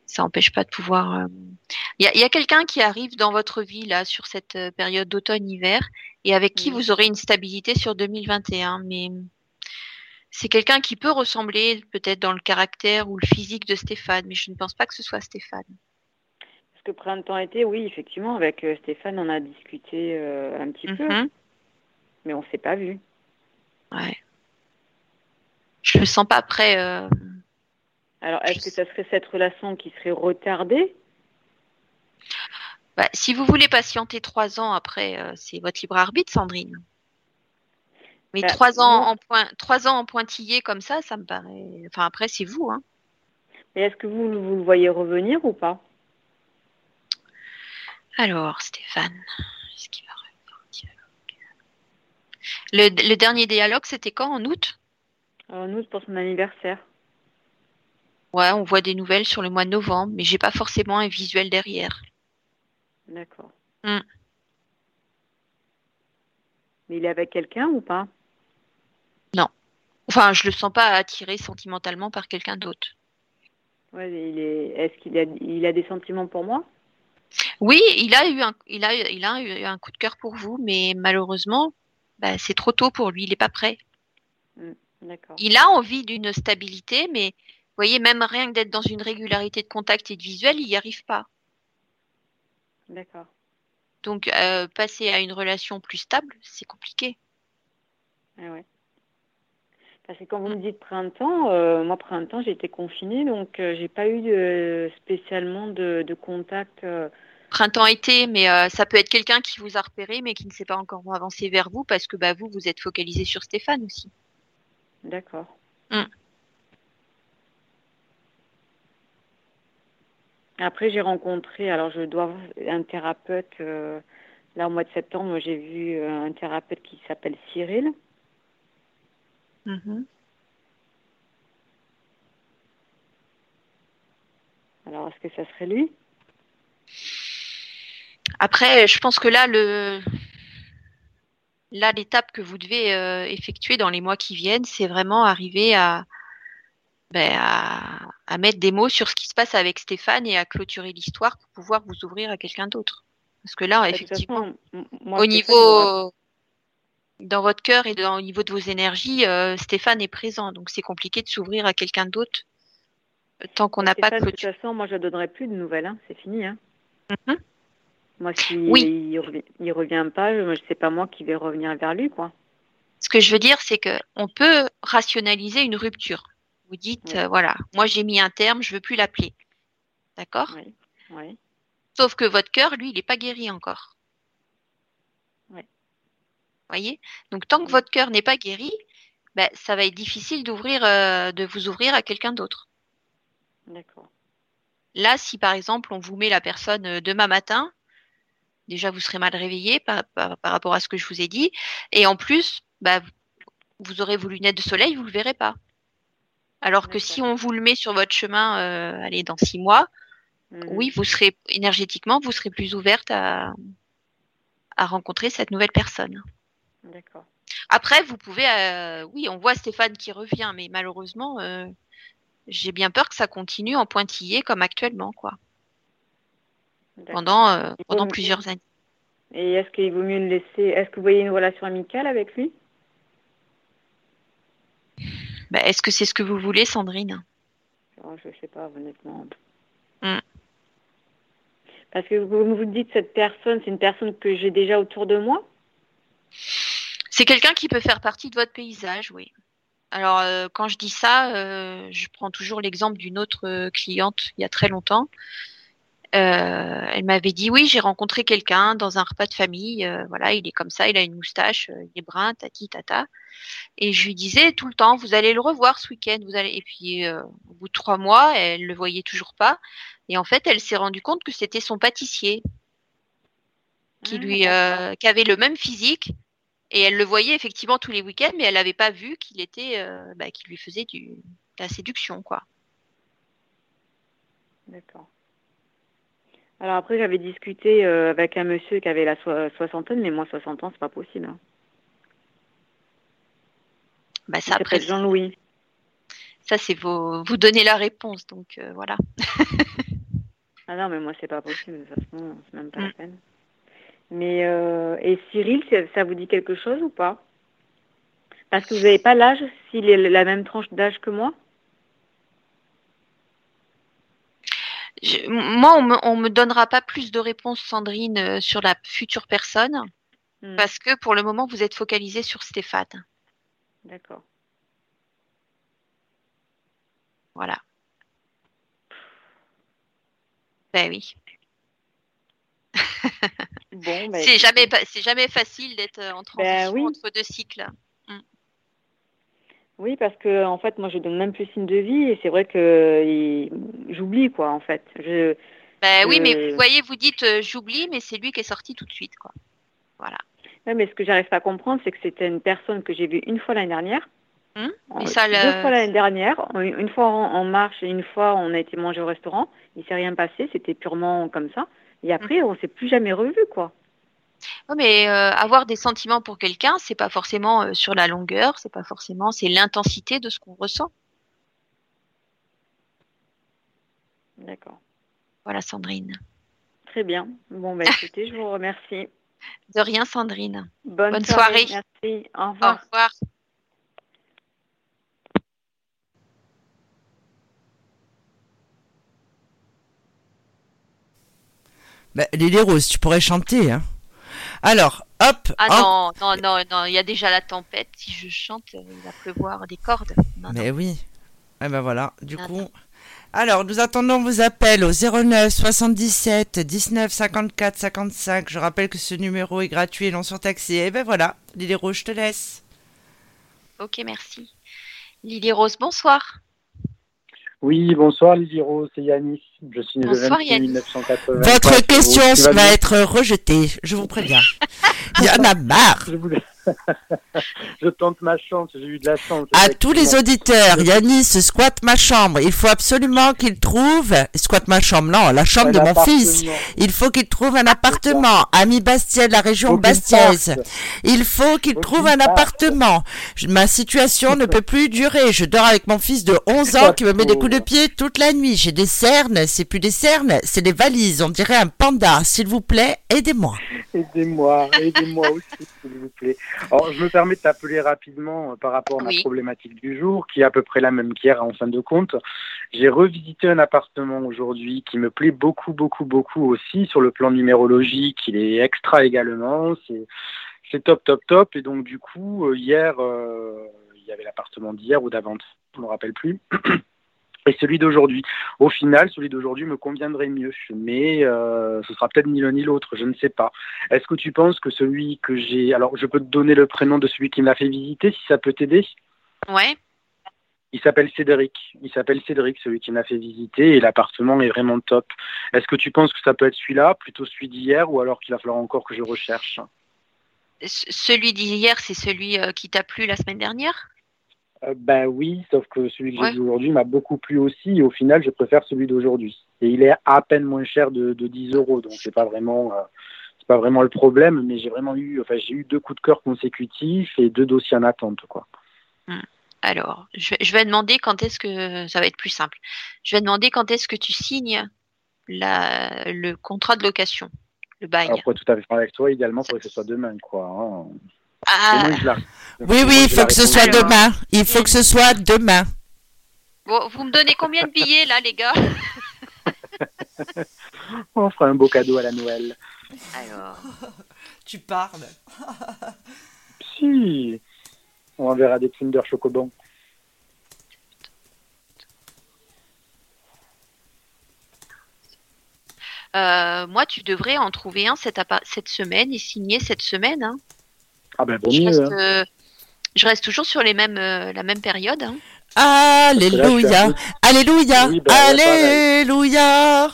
Speaker 4: Ça n'empêche pas de pouvoir. euh, Il y a, a quelqu'un qui arrive dans votre vie, là, sur cette euh, période d'automne-hiver, et avec qui vous aurez une stabilité sur 2021. Mais c'est quelqu'un qui peut ressembler, peut-être dans le caractère ou le physique de Stéphane, mais je ne pense pas que ce soit Stéphane.
Speaker 7: Parce que printemps-été, oui, effectivement, avec euh, Stéphane, on a discuté euh, un petit peu,
Speaker 4: Mhm.
Speaker 7: mais on s'est pas vu.
Speaker 4: Ouais. Je le sens pas prêt. euh,
Speaker 7: Alors, est-ce que ça serait cette relation qui serait retardée?
Speaker 4: Bah, si vous voulez patienter trois ans après, euh, c'est votre libre arbitre, Sandrine. Mais
Speaker 7: Bah,
Speaker 4: trois ans en point, trois ans en pointillé comme ça, ça me paraît. Enfin après, c'est vous, hein.
Speaker 7: Et est-ce que vous, vous le voyez revenir ou pas?
Speaker 4: Alors, Stéphane, est-ce qu'il va revenir? Au dialogue le, le dernier dialogue, c'était quand? En août?
Speaker 7: En août pour son anniversaire.
Speaker 4: Ouais, on voit des nouvelles sur le mois de novembre, mais j'ai pas forcément un visuel derrière.
Speaker 7: D'accord.
Speaker 4: Mm.
Speaker 7: Mais il est avec quelqu'un ou pas?
Speaker 4: Enfin, je le sens pas attiré sentimentalement par quelqu'un d'autre.
Speaker 7: Ouais, il est. Est-ce qu'il a, il a des sentiments pour moi?
Speaker 4: Oui, il a eu un, il a, il a eu un coup de cœur pour vous, mais malheureusement, bah, c'est trop tôt pour lui. Il n'est pas prêt.
Speaker 7: D'accord.
Speaker 4: Il a envie d'une stabilité, mais voyez, même rien que d'être dans une régularité de contact et de visuel, il n'y arrive pas.
Speaker 7: D'accord.
Speaker 4: Donc, euh, passer à une relation plus stable, c'est compliqué.
Speaker 7: Ah ouais. Parce que quand vous me dites printemps, euh, moi printemps j'ai été confinée, donc euh, j'ai pas eu de- spécialement de, de contact. euh,
Speaker 4: Printemps-été, mais ça peut être quelqu'un qui vous a repéré, mais qui ne s'est pas encore avancé vers vous parce que bah, vous, vous êtes focalisé sur Stéphane aussi.
Speaker 7: D'accord.
Speaker 4: Mm.
Speaker 7: Après j'ai rencontré, alors je dois un thérapeute. euh, là au mois de septembre, j'ai vu euh, un thérapeute qui s'appelle Cyril. Alors est-ce que ça serait lui?
Speaker 4: Après, je pense que là, le là, l'étape que vous devez euh, effectuer dans les mois qui viennent, c'est vraiment arriver à, ben, à à mettre des mots sur ce qui se passe avec Stéphane et à clôturer l'histoire pour pouvoir vous ouvrir à quelqu'un d'autre. Parce que là,
Speaker 7: Bah, De
Speaker 4: effectivement,
Speaker 7: moi,
Speaker 4: au niveau dans votre cœur et dans, au niveau de vos énergies, euh, Stéphane est présent, donc c'est compliqué de s'ouvrir à quelqu'un d'autre tant qu'on n'a pas
Speaker 7: Stéphane, de toute façon, moi je ne donnerai plus de nouvelles, hein. c'est fini. Hein.
Speaker 4: Mhm.
Speaker 7: Moi, si
Speaker 4: Oui.
Speaker 7: il, revient, il revient pas, je sais pas moi qui vais revenir vers lui, quoi.
Speaker 4: Ce que je veux dire, c'est que on peut rationaliser une rupture. Vous dites,
Speaker 7: Oui.
Speaker 4: euh, voilà, moi j'ai mis un terme, je veux plus l'appeler. D'accord
Speaker 7: Oui. Oui.
Speaker 4: Sauf que votre cœur, lui, il n'est pas guéri encore.
Speaker 7: Oui.
Speaker 4: Voyez? Donc tant que votre cœur n'est pas guéri, ben, ça va être difficile d'ouvrir, euh, de vous ouvrir à quelqu'un d'autre.
Speaker 7: D'accord.
Speaker 4: Là, si par exemple on vous met la personne euh, demain matin, déjà vous serez mal réveillé par, par, par rapport à ce que je vous ai dit, et en plus, bah, vous aurez vos lunettes de soleil, vous le verrez pas. Alors que si on vous le met sur votre chemin, euh, allez dans six mois,
Speaker 7: Mhm.
Speaker 4: oui, vous serez énergétiquement, vous serez plus ouverte à, à rencontrer cette nouvelle personne.
Speaker 7: D'accord.
Speaker 4: Après, vous pouvez, euh, oui, on voit Stéphane qui revient, mais malheureusement, euh, j'ai bien peur que ça continue en pointillé comme actuellement, quoi, pendant pendant plusieurs années.
Speaker 7: Et est-ce qu'il vaut mieux le laisser Est-ce que vous voyez une relation amicale avec lui?
Speaker 4: Bah, Est-ce que c'est ce que vous voulez, Sandrine?
Speaker 7: Oh, Je sais pas, honnêtement.
Speaker 4: Mm.
Speaker 7: Parce que vous vous dites cette personne, c'est une personne que j'ai déjà autour de moi?
Speaker 4: C'est quelqu'un qui peut faire partie de votre paysage, oui. Alors, euh, quand je dis ça, euh, je prends toujours l'exemple d'une autre euh, cliente il y a très longtemps. Euh, elle m'avait dit oui, j'ai rencontré quelqu'un dans un repas de famille. euh, voilà, il est comme ça, il a une moustache, euh, il est brun, tati tata. Et je lui disais tout le temps, vous allez le revoir ce week-end, vous allez. Et puis, euh, au bout de trois mois, elle le voyait toujours pas. Et en fait, elle s'est rendue compte que c'était son pâtissier qui
Speaker 7: Ah,
Speaker 4: lui, euh, qui avait le même physique. Et elle le voyait effectivement tous les week-ends, mais elle n'avait pas vu qu'il était, euh, bah, qu'il lui faisait du, de la séduction, quoi.
Speaker 7: D'accord. Alors après, j'avais discuté euh, avec un monsieur qui avait la so- soixantaine, mais moi, 60 ans, c'est pas possible. hein.
Speaker 4: Bah, ça, après,
Speaker 7: Jean-Louis.
Speaker 4: ça c'est vos, vous donnez la réponse, donc euh, voilà.
Speaker 7: Ah non, mais moi, c'est pas possible, de toute façon, c'est même pas
Speaker 4: Mm.
Speaker 7: la peine. Mais, euh, et Cyril, ça vous dit quelque chose ou pas? Parce que vous n'avez pas l'âge, s'il est la même tranche d'âge que moi?
Speaker 4: Je- moi, on me, on me donnera pas plus de réponses, Sandrine, euh, sur la future personne,
Speaker 7: Hmm,
Speaker 4: parce que pour le moment, vous êtes focalisé sur Stéphane.
Speaker 7: D'accord.
Speaker 4: Voilà. Ben oui.
Speaker 7: Bon, bah,
Speaker 4: c'est jamais, c'est jamais facile d'être euh, en transition
Speaker 7: oui.
Speaker 4: entre deux cycles.
Speaker 7: Oui, parce que en fait, moi, je donne même plus signe de vie, et c'est vrai que j'oublie, quoi, en fait. Je,
Speaker 4: Ben oui, mais
Speaker 7: Euh,
Speaker 4: vous voyez, vous dites euh, j'oublie, mais c'est lui qui est sorti tout de suite, quoi. Voilà.
Speaker 7: Ouais, mais ce que j'arrive pas à comprendre, c'est que c'était une personne que j'ai vue une fois l'année dernière.
Speaker 4: Hum,
Speaker 7: En-
Speaker 4: ça,
Speaker 7: deux
Speaker 4: le-
Speaker 7: fois l'année dernière. Une une fois en, en marche et une fois on a été manger au restaurant. Il s'est rien passé, c'était purement comme ça. Et après,
Speaker 4: Hum.
Speaker 7: on s'est plus jamais revu, quoi.
Speaker 4: Non, mais euh, avoir des sentiments pour quelqu'un, c'est pas forcément euh, sur la longueur, c'est pas forcément, c'est l'intensité de ce qu'on ressent.
Speaker 7: D'accord.
Speaker 4: Voilà, Sandrine.
Speaker 7: Très bien. Bon, bah, écoutez, je vous remercie.
Speaker 4: De rien, Sandrine.
Speaker 7: Bonne,
Speaker 4: soirée.
Speaker 7: Merci. Au revoir.
Speaker 3: Bah, Lily Rose, tu pourrais chanter, hein alors, hop.
Speaker 4: Ah
Speaker 3: en-
Speaker 4: non, non, non, non, il y a déjà la tempête. Si je chante, euh, il va pleuvoir des cordes. Non, non.
Speaker 3: Mais oui. Eh ben voilà, du coup. Alors, nous attendons vos appels au 09 77 19 54 55. Je rappelle que ce numéro est gratuit et non surtaxé. Et ben voilà, Lily Rose, je te laisse.
Speaker 4: Ok, merci. Lily Rose, bonsoir.
Speaker 8: Oui, bonsoir Rose, c'est Yanis. Je suis né le
Speaker 4: Bonsoir,
Speaker 8: 26
Speaker 4: Yanis.
Speaker 8: 1980.
Speaker 3: Votre question va être rejetée, je vous préviens. Il y en a marre.
Speaker 8: Je, voulais- je tente ma chance, j'ai eu de la chance.
Speaker 3: À tous les auditeurs, Yanis squatte ma chambre. Il faut absolument qu'il trouve. Squatte ma chambre, non, la chambre
Speaker 8: Un
Speaker 3: de mon fils. Il faut qu'il trouve un appartement. Ami Bastiais, de la région
Speaker 8: qu'il
Speaker 3: bastiaise.
Speaker 8: parte.
Speaker 3: Il faut qu'il trouve un
Speaker 8: parte.
Speaker 3: appartement. Je- Ma situation ne peut plus durer. Je dors avec mon fils de 11 ans qui me met des coups de pied toute la nuit. J'ai des cernes. C'est plus des cernes, c'est des valises. On dirait un panda. S'il vous plaît, aidez-moi.
Speaker 8: Aidez-moi, aidez-moi aussi, s'il vous plaît. Alors, je me permets de t'appeler rapidement euh, par rapport à
Speaker 4: Oui.
Speaker 8: ma problématique du jour, qui est à peu près la même qu'hier en fin de compte. J'ai revisité un appartement aujourd'hui qui me plaît beaucoup, beaucoup, beaucoup aussi sur le plan numérologique. Il est extra également. C'est, c'est top, top, top. Et donc, du coup, euh, hier, euh, il y avait l'appartement d'hier ou d'avant, je ne me rappelle plus. Et celui d'aujourd'hui. Au final, celui d'aujourd'hui me conviendrait mieux, mais euh, ce sera peut-être ni l'un ni l'autre, je ne sais pas. Est-ce que tu penses que celui que j'ai... Alors, je peux te donner le prénom de celui qui me l'a fait visiter, si ça peut t'aider?
Speaker 4: Ouais.
Speaker 8: Il s'appelle Cédric. Il s'appelle Cédric, celui qui m'a fait visiter, et l'appartement est vraiment top. Est-ce que tu penses que ça peut être celui-là, plutôt celui d'hier, ou alors qu'il va falloir encore que je recherche?
Speaker 4: Celui d'hier, c'est celui euh, qui t'a plu la semaine dernière?
Speaker 8: Euh, Ben oui, sauf que celui que j'ai vu aujourd'hui m'a beaucoup plu aussi, et au final, je préfère celui d'aujourd'hui. Et il est à peine moins cher de, de 10 euros, donc c'est pas vraiment... euh, c'est pas vraiment le problème, mais j'ai vraiment eu, enfin, j'ai eu deux coups de cœur consécutifs et deux dossiers en attente, quoi.
Speaker 4: Alors, je vais, je vais demander quand est-ce que ça va être plus simple. Je vais demander quand est-ce que tu signes la, le contrat de location, le bail.
Speaker 8: Pour être tout à fait avec toi, idéalement, il faudrait que ce soit demain, quoi. hein.
Speaker 4: Ah,
Speaker 8: Et moi, je la-
Speaker 3: Oui,
Speaker 8: moi,
Speaker 3: oui, il faut que ce soit demain. Il faut que ce soit demain.
Speaker 4: bon, vous me donnez combien de billets là, les gars
Speaker 8: On fera un beau cadeau à la Noël.
Speaker 4: Alors,
Speaker 3: Tu parles.
Speaker 8: Si On enverra des Kinder Chocobon.
Speaker 4: euh, moi, tu devrais en trouver un cette, cette semaine et signer cette semaine. hein.
Speaker 8: Ah ben, vaut
Speaker 4: Je,
Speaker 8: mieux.
Speaker 4: reste,
Speaker 8: hein.
Speaker 4: euh, je reste toujours sur les mêmes, euh, la même période. hein.
Speaker 3: Alléluia. Alléluia.
Speaker 8: Oui, bah, ouais,
Speaker 3: Alléluia.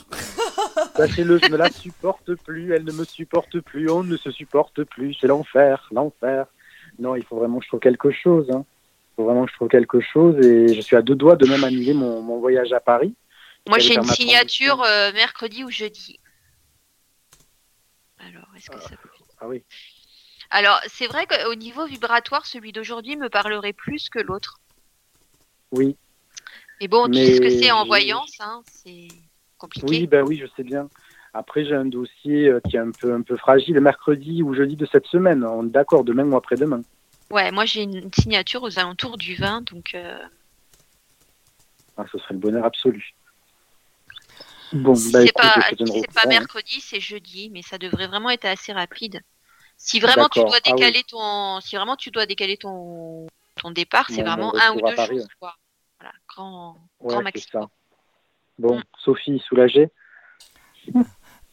Speaker 8: Sachez-le, je ne la supporte plus, elle ne me supporte plus, on ne se supporte plus, c'est l'enfer, l'enfer. Non, il faut vraiment que je trouve quelque chose. hein. Il faut vraiment que je trouve quelque chose et je suis à deux doigts de même annuler mon, mon voyage à Paris.
Speaker 4: Moi, j'ai une signature euh, mercredi ou jeudi. Alors, est-ce que ça peut...
Speaker 8: Ah oui.
Speaker 4: Alors, c'est vrai qu'au niveau vibratoire, celui d'aujourd'hui me parlerait plus que l'autre.
Speaker 8: Oui,
Speaker 4: Mais bon, tu
Speaker 8: Mais
Speaker 4: sais ce que c'est en voyance, hein, c'est compliqué.
Speaker 8: oui, ben oui, je sais bien. Après, j'ai un dossier euh, qui est un peu, un peu fragile, mercredi ou jeudi de cette semaine. On est d'accord, demain ou après-demain.
Speaker 4: Ouais, moi j'ai une signature aux alentours du 20, donc euh,
Speaker 8: Ah, ce serait le bonheur absolu. Bon,
Speaker 4: si
Speaker 8: bah
Speaker 4: c'est pas, si pas
Speaker 8: hein.
Speaker 4: mercredi, c'est jeudi, mais ça devrait vraiment être assez rapide. Si vraiment tu dois
Speaker 8: Ah oui.
Speaker 4: décaler ton, si vraiment tu dois décaler ton, ton départ, c'est vraiment un ou deux
Speaker 8: Paris,
Speaker 4: jours, quoi. Voilà, grand,
Speaker 8: Ouais,
Speaker 4: grand maximum.
Speaker 8: ça. Bon,
Speaker 4: Mm.
Speaker 8: Sophie, soulagée On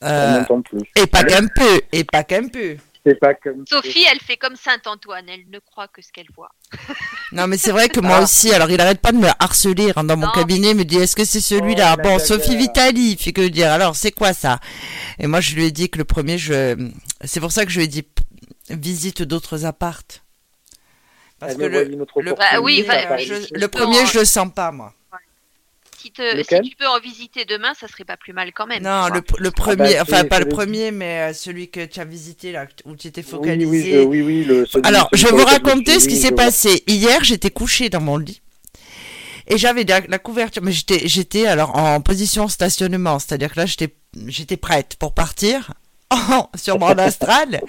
Speaker 3: Euh,
Speaker 8: n'entend plus.
Speaker 3: et pas qu'un peu. Et pas qu'un peu.
Speaker 8: C'est pas comme
Speaker 4: Sophie, elle fait comme Saint Antoine, elle ne croit que ce qu'elle voit.
Speaker 3: Non, mais c'est vrai que moi
Speaker 8: Ah.
Speaker 3: aussi, alors il arrête pas de me harceler hein, dans mon cabinet, il me dit est-ce que c'est celui-là?
Speaker 8: Oh,
Speaker 3: Bon. Sophie Vitali, il fait que dire alors c'est quoi ça? Et moi je lui ai dit que le premier, je c'est pour ça que je lui ai dit visite d'autres appartes. Parce
Speaker 8: Elle
Speaker 3: que le, le,
Speaker 4: Bah oui,
Speaker 3: je- le premier,
Speaker 4: en-
Speaker 3: je le sens pas moi.
Speaker 4: Si, te-
Speaker 8: Lequel
Speaker 4: si tu peux en visiter demain, ça serait pas plus mal quand même.
Speaker 3: Non, le,
Speaker 4: vois.
Speaker 3: le premier,
Speaker 8: bah,
Speaker 3: enfin pas le premier, mais euh, celui que tu as visité là, où tu étais
Speaker 8: Oui,
Speaker 3: focalisé.
Speaker 8: oui, je- oui, oui, le, celui-
Speaker 3: Alors,
Speaker 8: celui
Speaker 3: je vais vous raconter ce qui
Speaker 8: oui,
Speaker 3: s'est
Speaker 8: vois.
Speaker 3: passé. Hier, j'étais couchée dans mon lit. Et j'avais la, la couverture, mais j'étais, j'étais alors en position stationnement, c'est-à-dire que là, j'étais, j'étais prête pour partir sur mon astral.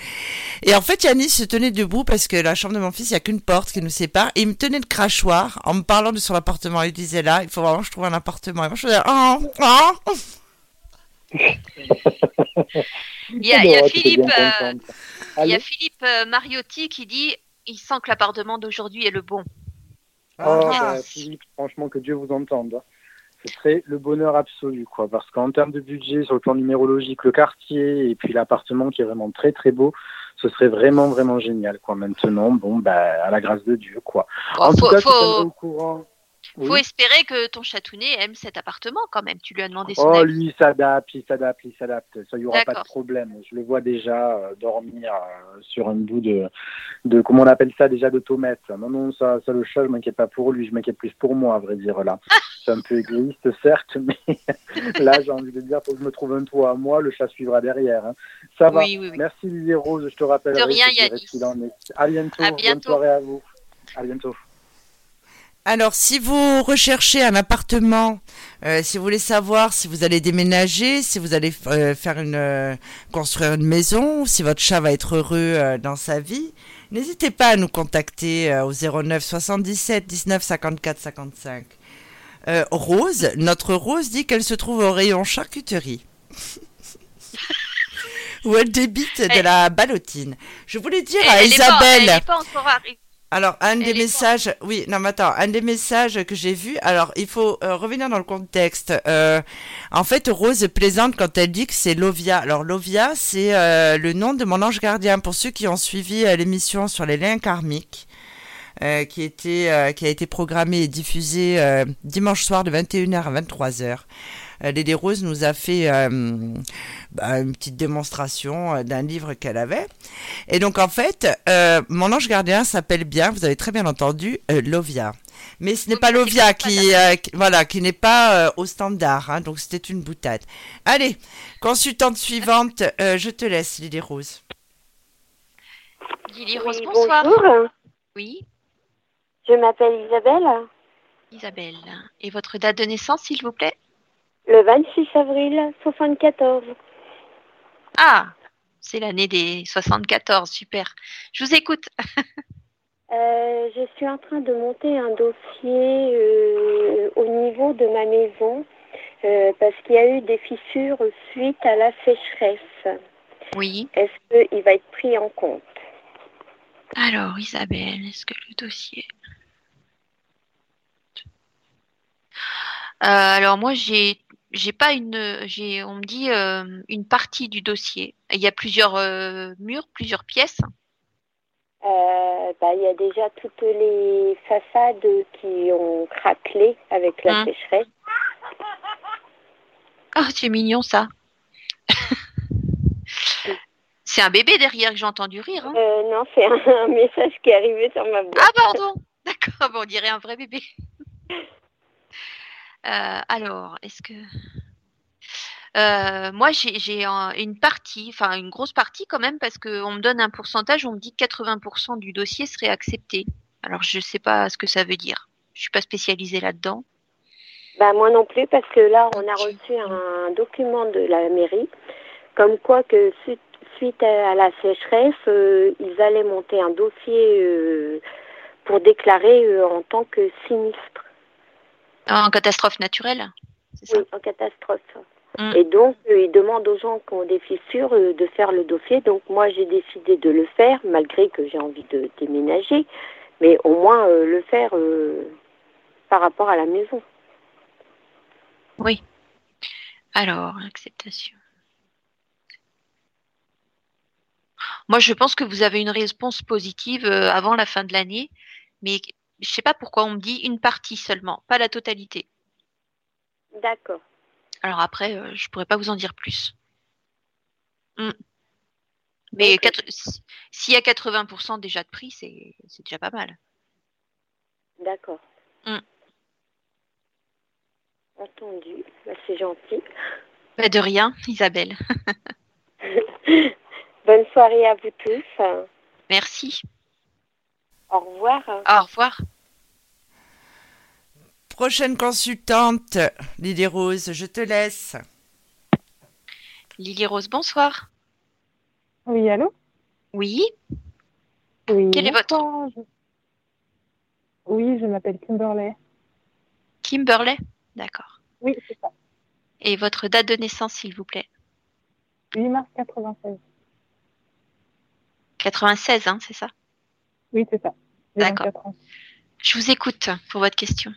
Speaker 3: Et en fait, Yannis se tenait debout parce que la chambre de mon fils, il n'y a qu'une porte qui nous sépare. Et il me tenait le crachoir en me parlant de son appartement. Il disait là, il faut vraiment que je trouve un appartement. Et moi, je faisais, oh, oh.
Speaker 4: Il y a, il y a Philippe, euh,
Speaker 8: contente.
Speaker 4: il y a
Speaker 8: Allô
Speaker 4: Philippe euh, Mariotti qui dit il sent que l'appartement d'aujourd'hui est le bon.
Speaker 8: Oh,
Speaker 3: Ah.
Speaker 8: bah, Philippe, franchement, que Dieu vous entende. Ce serait le bonheur absolu, quoi. Parce qu'en termes de budget, sur le plan numérologique, le quartier et puis l'appartement qui est vraiment très très beau, ce serait vraiment vraiment génial, quoi. Maintenant, bon, bah, à la grâce de Dieu, quoi.
Speaker 4: Bon,
Speaker 8: en
Speaker 4: faut,
Speaker 8: tout cas,
Speaker 4: faut,
Speaker 8: au courant.
Speaker 4: Faut
Speaker 8: Oui.
Speaker 4: espérer que ton chatounet aime cet appartement quand même. Tu lui as demandé son
Speaker 8: Oh,
Speaker 4: avis.
Speaker 8: lui, il s'adapte, il s'adapte, il s'adapte. Ça, il n'y aura pas de problème. Je le vois déjà euh, dormir euh, sur un bout de, de, comment on appelle ça déjà, de tomate. Non, non, ça, ça le chat, je m'inquiète pas pour lui, je m'inquiète plus pour moi, à vrai dire, là. C'est un peu égoïste, certes, mais là, j'ai envie de dire, faut que je me trouve un toit à moi, le chat suivra derrière. hein. Ça va.
Speaker 4: Oui, oui, oui.
Speaker 8: Merci Lily Rose, je te rappellerai.
Speaker 4: De rien,
Speaker 8: est. À bientôt.
Speaker 4: À
Speaker 8: Bonne
Speaker 4: bientôt.
Speaker 8: soirée à vous. À bientôt.
Speaker 3: Alors, si vous recherchez un appartement, euh, si vous voulez savoir si vous allez déménager, si vous allez euh, faire une euh, construire une maison, si votre chat va être heureux dans sa vie, n'hésitez pas à nous contacter au 09 77 19 54 55. Euh, Rose, notre Rose dit qu'elle se trouve au rayon charcuterie. Où elle débite de la ballotine. Je voulais dire
Speaker 4: Elle-
Speaker 3: à
Speaker 4: elle est pas-
Speaker 3: Isabelle.
Speaker 4: elle est pas encore arrivée.
Speaker 3: Alors, un des messages, oui, non, mais attends, un des messages que j'ai vu, alors, il faut euh, revenir dans le contexte. Euh, en fait, Rose plaisante quand elle dit que c'est Lovia. Alors, Lovia, c'est euh, le nom de mon ange gardien. Pour ceux qui ont suivi euh, l'émission sur les liens karmiques, euh, qui, était, euh, qui a été programmée et diffusée euh, dimanche soir de 21h à 23h. Euh, Lady Rose nous a fait euh, bah, une petite démonstration euh, d'un livre qu'elle avait. Et donc en fait, euh, mon ange gardien s'appelle bien, vous avez très bien entendu, euh, Lovia. Mais ce n'est pas Lovia qui, euh, qui- voilà, qui n'est pas euh, au standard, hein, donc c'était une boutade. Allez, consultante suivante, euh, je te laisse, Lily Rose.
Speaker 4: Lily Rose,
Speaker 9: Oui,
Speaker 4: bonsoir.
Speaker 9: bonjour.
Speaker 4: Oui,
Speaker 9: Je m'appelle Isabelle.
Speaker 4: Isabelle. Et votre date de naissance, s'il vous plaît?
Speaker 9: Le 26 avril 74.
Speaker 4: Ah, c'est l'année des 74, super. Je vous écoute.
Speaker 9: Euh, je suis en train de monter un dossier euh, au niveau de ma maison euh, parce qu'il y a eu des fissures suite à la sécheresse.
Speaker 4: Oui.
Speaker 9: Est-ce qu'il va être pris en compte?
Speaker 4: Alors, Isabelle, est-ce que le dossier... Euh, alors moi j'ai j'ai pas une j'ai on me dit euh, une partie du dossier. Il y a plusieurs euh, murs, plusieurs pièces.
Speaker 9: Euh, bah, Il y a déjà toutes les façades qui ont craquelé avec la
Speaker 4: Hein.
Speaker 9: sécheresse.
Speaker 4: Ah, c'est mignon ça. c'est un bébé derrière que j'ai entendu rire. hein.
Speaker 9: Euh, non, c'est un, un message qui est arrivé sur ma boîte.
Speaker 4: Ah pardon. D'accord, bon, on dirait un vrai bébé. Euh, alors, est-ce que Euh, moi j'ai j'ai un- une partie, enfin une grosse partie quand même, parce qu'on me donne un pourcentage, on me dit que 80% du dossier serait accepté. Alors je sais pas ce que ça veut dire. Je suis pas spécialisée là-dedans.
Speaker 9: Bah, moi non plus, parce que là, on a reçu un document de la mairie, comme quoi que suite, à la sécheresse, euh, ils allaient monter un dossier euh, pour déclarer en tant que sinistre,
Speaker 4: En catastrophe naturelle, ça
Speaker 9: oui, en catastrophe.
Speaker 4: Mm.
Speaker 9: Et donc, euh, ils demandent aux gens qui ont des fissures euh, de faire le dossier. Donc, moi, j'ai décidé de le faire, malgré que j'ai envie de déménager, mais au moins euh, le faire euh, par rapport à la maison.
Speaker 4: Oui. Alors, acceptation. Moi, je pense que vous avez une réponse positive avant la fin de l'année, mais je sais pas pourquoi on me dit une partie seulement, pas la totalité.
Speaker 9: D'accord.
Speaker 4: Alors après, euh, je pourrais pas vous en dire plus. Hmm. Mais s'il y a 80% déjà de prix, c'est c'est déjà pas mal.
Speaker 9: D'accord.
Speaker 4: Mm.
Speaker 9: Entendu. Bah, c'est gentil.
Speaker 4: Bah, de rien, Isabelle.
Speaker 9: Bonne soirée à vous tous.
Speaker 4: Merci.
Speaker 9: Au revoir.
Speaker 4: Au revoir.
Speaker 3: Prochaine consultante, Lily Rose, je te laisse.
Speaker 4: Lily Rose, bonsoir.
Speaker 10: Oui, allô?
Speaker 4: Oui,
Speaker 10: Oui.
Speaker 4: Quel est votre-
Speaker 10: je- Oui, je m'appelle Kimberley.
Speaker 4: Kimberley. D'accord.
Speaker 10: Oui, c'est ça.
Speaker 4: Et votre date de naissance, s'il vous plaît?
Speaker 10: 8 mars 96.
Speaker 4: 96, hein, c'est ça?
Speaker 10: Oui, c'est ça.
Speaker 4: D'accord.
Speaker 10: 24 ans.
Speaker 4: Je vous écoute pour votre question.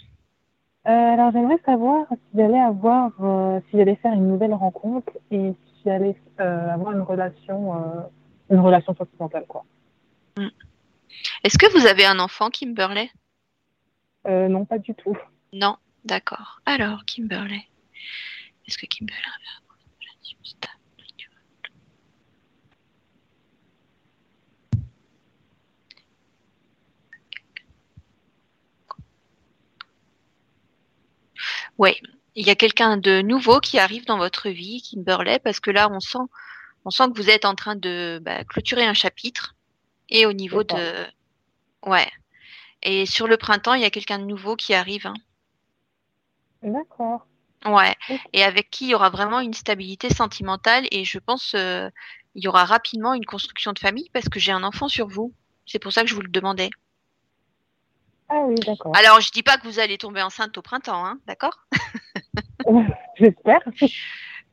Speaker 10: Euh, alors, j'aimerais savoir si j'allais avoir, euh, si j'allais faire une nouvelle rencontre et si j'allais euh, avoir une relation, une relation sentimentale, quoi.
Speaker 4: Est-ce que vous avez un enfant, Kimberley?
Speaker 10: Euh, non, pas du tout.
Speaker 4: Non, d'accord. Alors, Kimberley. Est-ce que Kimberley avait une relation stable Ouais, il y a quelqu'un de nouveau qui arrive dans votre vie, Kimberley, parce que là, on sent, on sent que vous êtes en train de bah, clôturer un chapitre. Et au niveau de, ouais. Et sur le printemps, il y a quelqu'un de nouveau qui arrive. hein.
Speaker 10: D'accord.
Speaker 4: Ouais, et avec qui il y aura vraiment une stabilité sentimentale et je pense euh, il y aura rapidement une construction de famille parce que j'ai un enfant sur vous. C'est pour ça que je vous le demandais.
Speaker 10: Ah oui, d'accord.
Speaker 4: Alors, je dis pas que vous allez tomber enceinte au printemps, hein, d'accord?
Speaker 10: J'espère.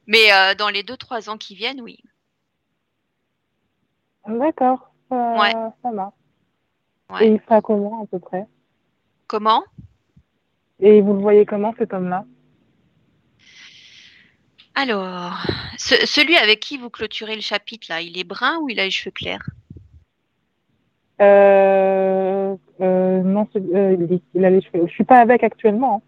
Speaker 4: Mais euh, dans les deux trois ans qui viennent, oui.
Speaker 10: D'accord. Euh,
Speaker 4: Ouais.
Speaker 10: Ça marche.
Speaker 4: Ouais.
Speaker 10: Et il sera comment, à peu près?
Speaker 4: Comment?
Speaker 10: Et vous le voyez comment, cet homme-là?
Speaker 4: Alors, ce- celui avec qui vous clôturez le chapitre là, il est brun ou il a les cheveux clairs?
Speaker 10: Euh, euh, Non, euh, il, a les cheveux. Je suis pas avec actuellement.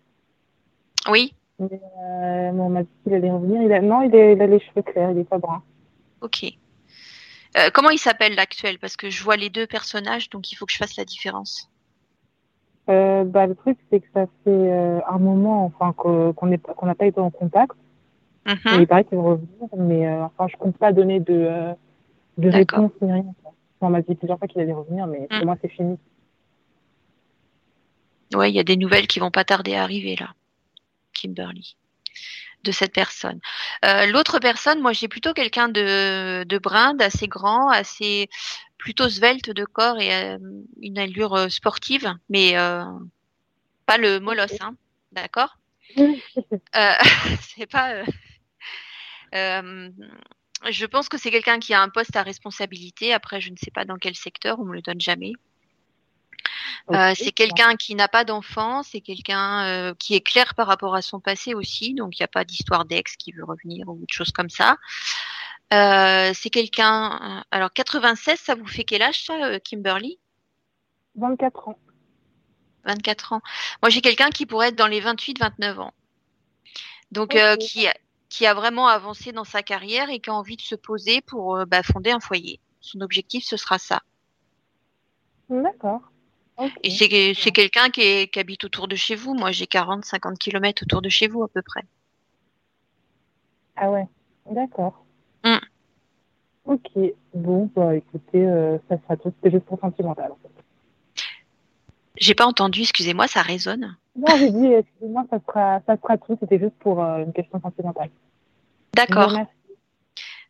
Speaker 10: hein.
Speaker 4: Oui,
Speaker 10: Mais, euh, on m'a dit qu'il allait revenir. Il a... Non, il, a les cheveux clairs, il est pas brun.
Speaker 4: ok. Comment il s'appelle l'actuel? Parce que je vois les deux personnages, donc il faut que je fasse la différence.
Speaker 10: Euh, bah, le truc, c'est que ça fait un moment enfin, qu'on n'a pas été en contact.
Speaker 4: Mhm.
Speaker 10: Et il paraît qu'il va revenir, mais enfin, je compte pas donner de, de réponse ni rien. On m'a dit plusieurs fois qu'il allait revenir, mais
Speaker 4: Mm.
Speaker 10: pour moi, c'est fini.
Speaker 4: Ouais, il y a des nouvelles qui vont pas tarder à arriver là, Kimberly, de cette personne. Euh, L'autre personne, moi j'ai plutôt quelqu'un de, de brun, d'assez grand, assez plutôt svelte de corps et euh, une allure euh, sportive, mais euh, pas le molosse, hein, d'accord? C'est pas. Je pense que c'est quelqu'un qui a un poste à responsabilité. Après, je ne sais pas dans quel secteur, on me le donne jamais. Euh, c'est quelqu'un qui n'a pas d'enfant, c'est quelqu'un euh, qui est clair par rapport à son passé aussi, donc il n'y a pas d'histoire d'ex qui veut revenir ou de choses comme ça. Euh, c'est quelqu'un. Alors 96, ça vous fait quel âge ça, Kimberly?
Speaker 10: 24 ans.
Speaker 4: 24 ans. Moi, j'ai quelqu'un qui pourrait être dans les 28-29 ans. Donc, qui, qui a vraiment avancé dans sa carrière et qui a envie de se poser pour euh, bah, fonder un foyer. Son objectif, ce sera ça.
Speaker 10: D'accord.
Speaker 4: Et c'est c'est quelqu'un qui, est- qui habite autour de chez vous. Moi, j'ai 40-50 km autour de chez vous à peu près.
Speaker 10: Ah ouais, d'accord.
Speaker 4: Mm.
Speaker 10: Ok, bon, bah écoutez, euh, ça sera tout. C'était juste pour sentimental. En fait.
Speaker 4: J'ai pas entendu, excusez-moi, ça résonne.
Speaker 10: Non, j'ai dit, excusez-moi, ça sera, ça sera tout. C'était juste pour euh, une question sentimentale.
Speaker 4: D'accord.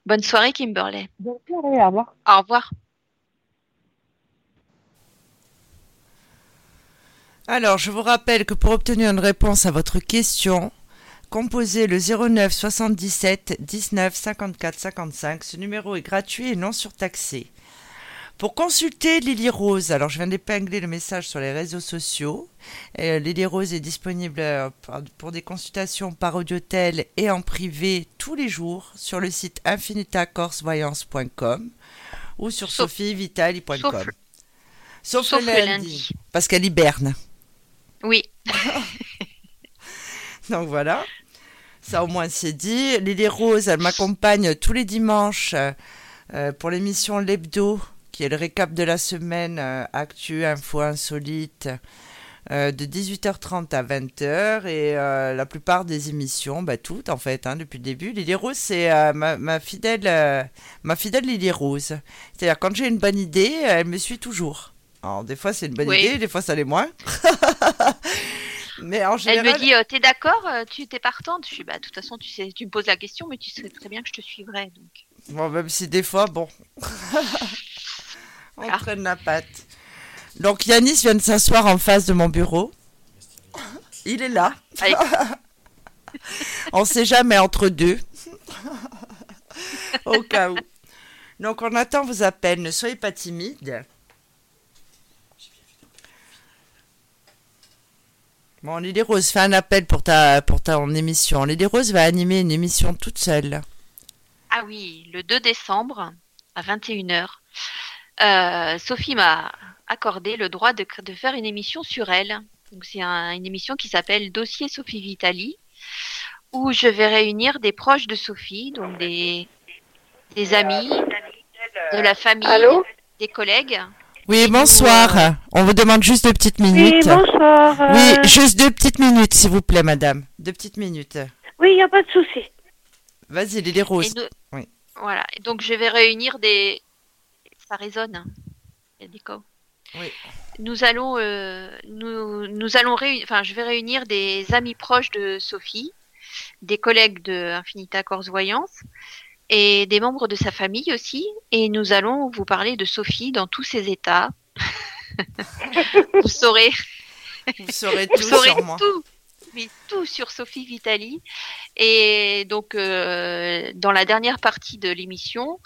Speaker 4: Bonne soirée, Kimberley.
Speaker 10: Bonne soirée, au revoir.
Speaker 4: Au revoir.
Speaker 3: Alors, je vous rappelle que pour obtenir une réponse à votre question, composez le 09 77 19 54 55. Ce numéro est gratuit et non surtaxé. Pour consulter Lily Rose, alors je viens d'épingler le message sur les réseaux sociaux. Euh, Lily Rose est disponible euh, pour des consultations par audiotel et en privé tous les jours sur le site infinitacorsevoyance.com ou sur sophievitali.com.
Speaker 4: sauf-
Speaker 3: Sauf,
Speaker 4: sauf
Speaker 3: le
Speaker 4: le
Speaker 3: lundi,
Speaker 4: lundi.
Speaker 3: parce qu'elle hiberne.
Speaker 4: Oui.
Speaker 3: Donc voilà, ça au moins c'est dit. Lily Rose, elle m'accompagne tous les dimanches euh, pour l'émission L'Hebdo, qui est le récap de la semaine, euh, actu, info insolite, euh, de 18h30 à 20h. Et euh, la plupart des émissions, bah, toutes en fait, hein, depuis le début. Lily Rose, c'est euh, ma, ma fidèle, ma fidèle Lily Rose. C'est-à-dire, quand j'ai une bonne idée, elle me suit toujours. Alors, des fois, c'est une bonne
Speaker 4: Oui.
Speaker 3: idée, des fois, ça l'est moins. Mais en
Speaker 4: Elle
Speaker 3: général,
Speaker 4: me dit, euh, t'es d'accord Tu t'es partante? Je suis, bah, de toute façon, tu sais, tu me poses la question, mais tu sais très bien que je te suivrai. Donc.
Speaker 3: Bon, même si des fois, bon. On
Speaker 4: Ah.
Speaker 3: traîne la patte. Donc Yanis vient de s'asseoir en face de mon bureau. Il est là. On sait jamais entre deux. Au cas où. Donc on attend vos appels, ne soyez pas timides. Bon, Lily Rose, fais un appel pour ta pour émission. Lily Rose va animer une émission toute seule.
Speaker 4: Ah oui, le 2 décembre à 21h. Euh, Sophie m'a accordé le droit de, de, faire une émission sur elle. Donc c'est un, une émission qui s'appelle Dossier Sophie Vitali, où je vais réunir des proches de Sophie, donc des, des amis, de la famille,
Speaker 11: Allô
Speaker 4: des collègues.
Speaker 3: Oui, bonsoir. On vous demande juste deux petites
Speaker 11: Oui,
Speaker 3: minutes.
Speaker 11: bonsoir. euh,
Speaker 3: Oui, juste deux petites minutes, s'il vous plaît, madame. Deux petites minutes.
Speaker 11: Oui, il n'y a pas de souci.
Speaker 3: Vas-y, Lily Rose.
Speaker 4: Et nous-
Speaker 3: Oui.
Speaker 4: Voilà. Donc je vais réunir des. Ça résonne. Il y a des.
Speaker 3: Oui.
Speaker 4: Nous allons, euh, nous, nous allons réunir. Enfin, je vais réunir des amis proches de Sophie, des collègues de Infinita Corse Voyance et des membres de sa famille aussi. Et nous allons vous parler de Sophie dans tous ses états. vous saurez
Speaker 3: Vous saurez
Speaker 4: vous
Speaker 3: tout
Speaker 4: saurez
Speaker 3: sur moi.
Speaker 4: tout, mais tout sur Sophie Vitali. Et donc, euh, dans la dernière partie de l'émission,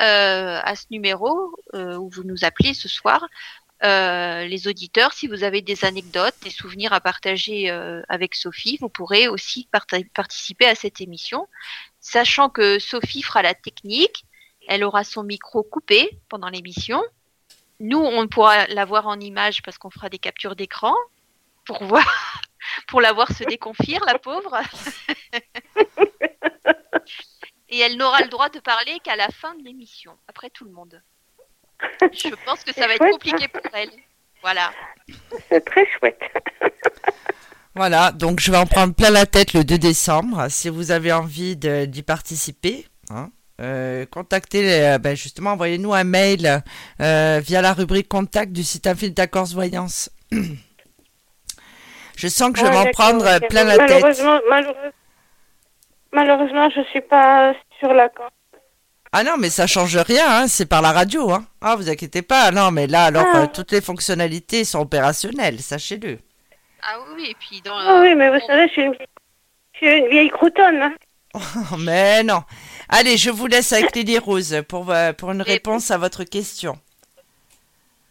Speaker 4: euh, à ce numéro euh, où vous nous appelez ce soir, les auditeurs, si vous avez des anecdotes, des souvenirs à partager avec Sophie, vous pourrez aussi participer à cette émission, sachant que Sophie fera la technique, elle aura son micro coupé pendant l'émission. Nous, on pourra la voir en image parce qu'on fera des captures d'écran pour voir, pour la voir se déconfire, la pauvre. Et elle n'aura le droit de parler qu'à la fin de l'émission, après tout le monde. Je pense que ça va être compliqué pour elle. Voilà.
Speaker 11: C'est très chouette.
Speaker 3: Voilà, donc je vais en prendre plein la tête le 2 décembre. Si vous avez envie de- d'y participer, hein, euh, contactez, euh, ben justement, envoyez-nous un mail euh, via la rubrique contact du site Infinita Corse Voyance. Je sens que je vais
Speaker 11: Ouais,
Speaker 3: m'en prendre plein la tête.
Speaker 11: Malheureusement, malheureusement, malheureusement, je suis pas sur la corde.
Speaker 3: Ah non, mais ça change rien, hein, c'est par la radio. Hein. Ah, vous inquiétez pas. Non, mais là, alors,
Speaker 11: Ah.
Speaker 3: euh, toutes les fonctionnalités sont opérationnelles, sachez-le.
Speaker 4: Ah oui, et puis dans.
Speaker 11: Ah oui, mais vous savez, je suis une, je suis une vieille croutonne. hein.
Speaker 3: Oh, mais non. Allez, je vous laisse avec Lily Rose pour, euh, pour une réponse à votre question.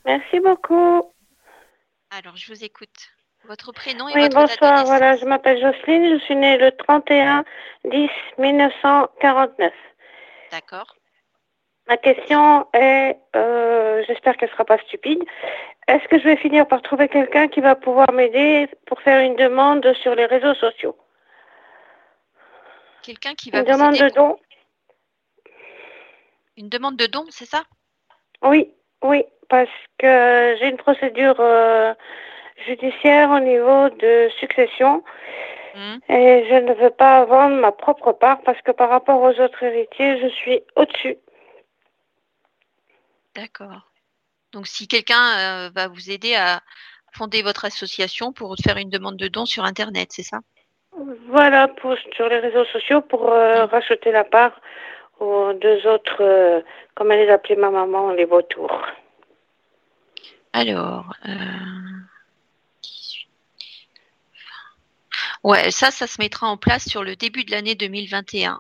Speaker 11: Merci beaucoup.
Speaker 4: Alors, je vous écoute. Votre prénom et
Speaker 11: Oui,
Speaker 4: votre date de
Speaker 11: bonsoir.
Speaker 4: naissance.
Speaker 11: Voilà, je m'appelle Jocelyne. Je suis née le 31 10 1949.
Speaker 4: D'accord.
Speaker 11: Ma question est, euh, j'espère qu'elle sera pas stupide. Est-ce que je vais finir par trouver quelqu'un qui va pouvoir m'aider pour faire une demande sur les réseaux sociaux?
Speaker 4: Quelqu'un qui va
Speaker 11: Une
Speaker 4: vous
Speaker 11: demande
Speaker 4: aider
Speaker 11: de don?
Speaker 4: Une demande de don, c'est ça?
Speaker 11: Oui, oui, parce que j'ai une procédure euh, judiciaire au niveau de succession
Speaker 4: Hmm.
Speaker 11: et je ne veux pas vendre ma propre part parce que par rapport aux autres héritiers, je suis au-dessus.
Speaker 4: D'accord. Donc, si quelqu'un euh, va vous aider à fonder votre association pour faire une demande de don sur Internet, c'est ça?
Speaker 11: Voilà, pour, sur les réseaux sociaux pour euh, racheter la part aux deux autres, euh, comme elle les appelait ma maman, les vautours.
Speaker 4: Alors, euh, 18, 20. Ouais, ça, ça se mettra en place sur le début de l'année 2021.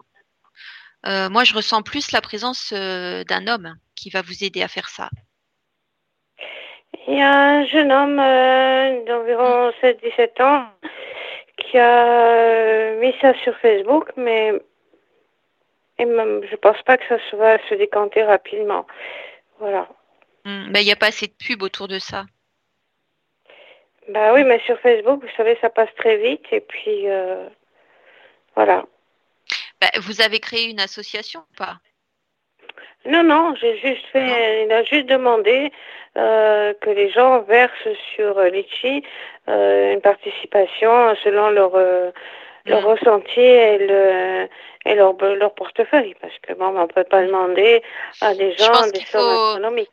Speaker 4: Euh, moi, je ressens plus la présence euh, d'un homme qui va vous aider à faire ça.
Speaker 11: Il y a un jeune homme euh, d'environ 16-17 ans qui a mis ça sur Facebook, mais et même, je pense pas que ça va se décanter rapidement. Voilà.
Speaker 4: Hmm, ben, Il n'y a pas assez de pub autour de ça.
Speaker 11: Bah oui, mais sur Facebook, vous savez, ça passe très vite et puis euh, voilà.
Speaker 4: Ben, vous avez créé une association ou pas?
Speaker 11: Non, non, j'ai juste fait, il a juste demandé euh, que les gens versent sur Litchi euh, une participation selon leur euh, leur
Speaker 4: Mhm.
Speaker 11: ressenti et le et leur leur portefeuille, parce que bon, on peut pas demander à des gens des sommes astronomiques.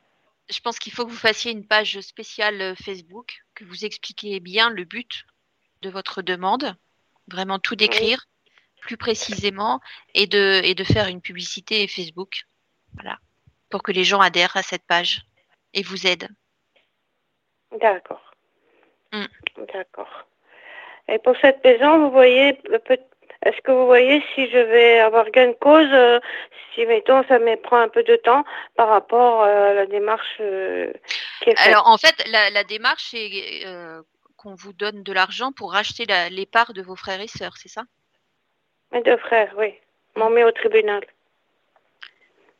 Speaker 4: Je pense qu'il faut que vous fassiez une page spéciale euh, Facebook, que vous expliquiez bien le but de votre demande, vraiment tout décrire plus précisément et de, et de faire une publicité Facebook. Voilà. Pour que les gens adhèrent à cette page et vous aident.
Speaker 11: D'accord.
Speaker 4: Mm.
Speaker 11: D'accord. Et pour cette maison, vous voyez, Est-ce que vous voyez si je vais avoir gain de cause, euh, si mettons ça me prend un peu de temps par rapport à la démarche euh, qui est faite?
Speaker 4: Alors en fait, la, la démarche est euh, qu'on vous donne de l'argent pour racheter la- les parts de vos frères et sœurs, c'est ça?
Speaker 11: Mes deux frères, oui, m'ont mis au tribunal.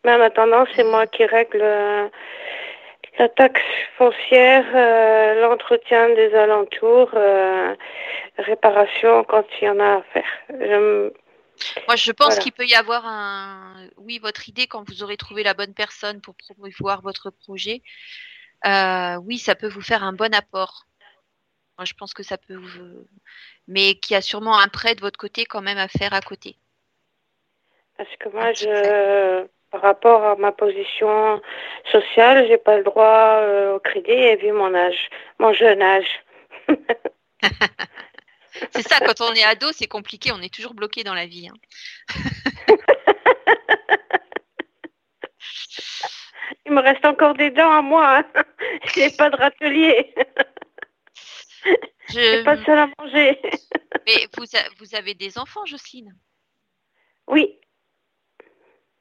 Speaker 11: Mais en attendant, c'est moi qui règle euh, la taxe foncière, euh, l'entretien des alentours, euh, réparation quand il y en a à faire. Je
Speaker 4: Moi, je pense
Speaker 11: Voilà.
Speaker 4: qu'il peut y avoir un. Oui, votre idée, quand vous aurez trouvé la bonne personne pour promouvoir votre projet, euh, oui, ça peut vous faire un bon apport. Moi, je pense que ça peut vous. Mais qu'il y a sûrement un prêt de votre côté quand même à faire à côté.
Speaker 11: Parce que moi, je, par rapport à ma position sociale, j'ai pas le droit euh, au crédit et vu mon âge, mon jeune âge.
Speaker 4: C'est ça, quand on est ado, c'est compliqué, on est toujours bloqué dans la vie. hein.
Speaker 11: Il me reste encore des dents à moi. Hein. J'ai pas de râtelier. J'ai pas de salle à manger.
Speaker 4: Mais vous, a- vous avez des enfants, Jocelyne?
Speaker 11: Oui.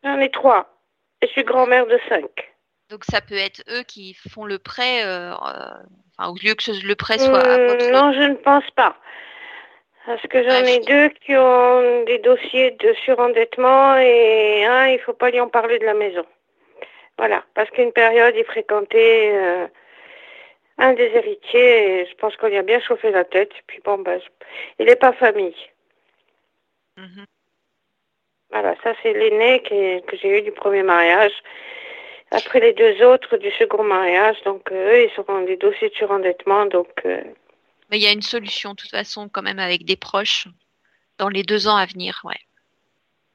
Speaker 11: J'en ai trois. Et je suis grand-mère de cinq.
Speaker 4: Donc ça peut être eux qui font le prêt, euh, euh, enfin, au lieu que ce- le prêt soit à votre
Speaker 11: non, je ne pense pas. Parce que j'en ai deux qui ont des dossiers de surendettement et un, il faut pas lui en parler de la maison. Voilà. Parce qu'une période, il fréquentait euh, un des héritiers et je pense qu'on lui a bien chauffé la tête. Puis bon, ben, je- il n'est pas famille.
Speaker 4: Mhm.
Speaker 11: Voilà, ça c'est l'aîné que j'ai eu du premier mariage. Après les deux autres du second mariage, donc euh, eux, ils sont dans des dossiers de surendettement, donc euh,
Speaker 4: Mais il y a une solution, de toute façon, quand même, avec des proches, dans les deux ans à venir, ouais.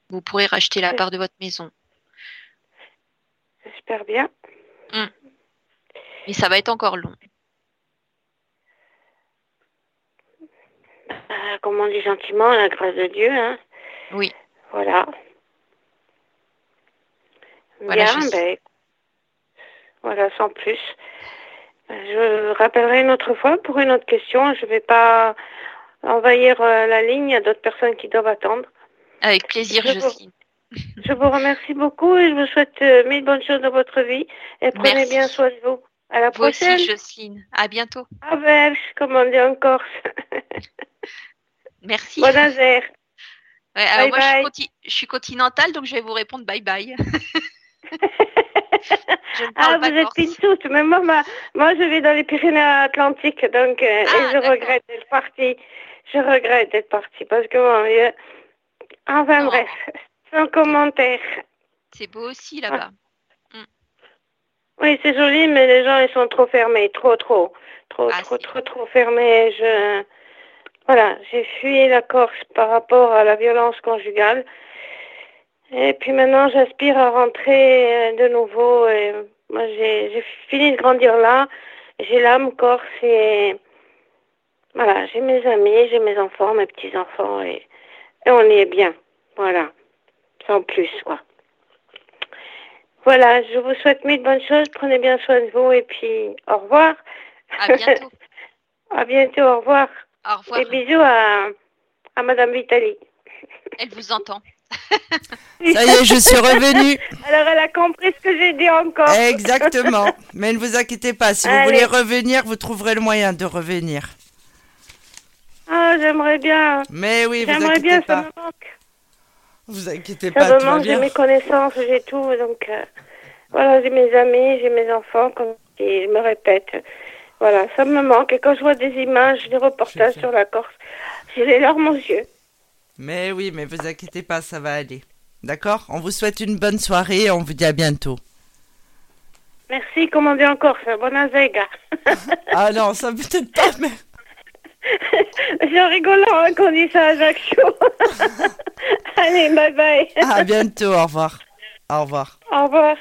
Speaker 4: Vous pourrez racheter la part de votre maison.
Speaker 11: j'espère bien.
Speaker 4: Mais ça va être encore long.
Speaker 11: Euh, comme on dit gentiment, la grâce de Dieu, hein.
Speaker 4: Oui.
Speaker 11: Voilà.
Speaker 4: Voilà,
Speaker 11: bien,
Speaker 4: je-
Speaker 11: ben, voilà, sans plus. Je rappellerai une autre fois pour une autre question. Je ne vais pas envahir euh, la ligne. Il y a d'autres personnes qui doivent attendre.
Speaker 4: Avec plaisir,
Speaker 11: Je vous-
Speaker 4: Jocelyne.
Speaker 11: Je vous remercie beaucoup et je vous souhaite euh, mille bonnes choses dans votre vie. Et prenez
Speaker 4: Merci.
Speaker 11: bien soin de vous. À la
Speaker 4: Vous aussi,
Speaker 11: prochaine.
Speaker 4: Jocelyne. À bientôt.
Speaker 11: À Belge, comme on dit en Corse.
Speaker 4: Merci.
Speaker 11: Bon.
Speaker 4: Ouais, alors moi, je suis,
Speaker 11: bye.
Speaker 4: conti- je suis continentale, donc je vais vous répondre bye bye.
Speaker 11: Ah, vous êtes
Speaker 4: corse.
Speaker 11: pinsoute. Mais moi, ma- moi, je vais dans les Pyrénées-Atlantiques, donc euh,
Speaker 4: Ah,
Speaker 11: et je regrette d'être partie. Je regrette d'être partie parce que y a- enfin
Speaker 4: Non.
Speaker 11: bref, sans commentaire.
Speaker 4: C'est beau aussi là-bas.
Speaker 11: Oui, c'est joli, mais les gens ils sont trop fermés, trop, trop, trop,
Speaker 4: Ah,
Speaker 11: trop,
Speaker 4: si.
Speaker 11: trop, trop fermés. Je, voilà, j'ai fui la Corse par rapport à la violence conjugale. Et puis maintenant, j'aspire à rentrer euh, de nouveau. Et moi, j'ai fini de grandir là. J'ai l'âme corse et voilà, j'ai mes amis, j'ai mes enfants, mes petits enfants et, et on y est bien. Voilà, sans plus, quoi. Voilà, je vous souhaite mille bonnes choses. Prenez bien soin de vous et puis au revoir.
Speaker 4: À bientôt.
Speaker 11: à bientôt, au revoir.
Speaker 4: Au revoir.
Speaker 11: Et bisous à, à Madame Vitali.
Speaker 4: Elle vous entend.
Speaker 3: Ça y est, je suis revenue.
Speaker 11: Alors elle a compris ce que j'ai dit encore.
Speaker 3: Exactement. Mais ne vous inquiétez pas, si vous voulez revenir, vous trouverez le moyen de revenir.
Speaker 11: Ah, j'aimerais bien.
Speaker 3: Mais oui, vous
Speaker 11: J'aimerais
Speaker 3: inquiétez
Speaker 11: bien,
Speaker 3: pas.
Speaker 11: ça me manque.
Speaker 3: Vous inquiétez
Speaker 11: Ça
Speaker 3: pas,
Speaker 11: me manque, j'ai mes connaissances, j'ai tout. Donc euh, voilà, j'ai mes amis, j'ai mes enfants, comme et je me répète. Voilà, ça me manque. Et quand je vois des images, des reportages sur la Corse, j'ai les larmes aux yeux.
Speaker 3: Mais oui, mais vous inquiétez pas, ça va aller. D'accord? On vous souhaite une bonne soirée et on vous dit à bientôt.
Speaker 11: Merci, comment dire encore ça Bonne zega.
Speaker 3: Ah non, ça peut-être pas, mais...
Speaker 11: C'est rigolant hein, qu'on dit ça à Ajaccio. Allez, bye bye.
Speaker 3: À bientôt, au revoir. Au revoir.
Speaker 11: Au revoir.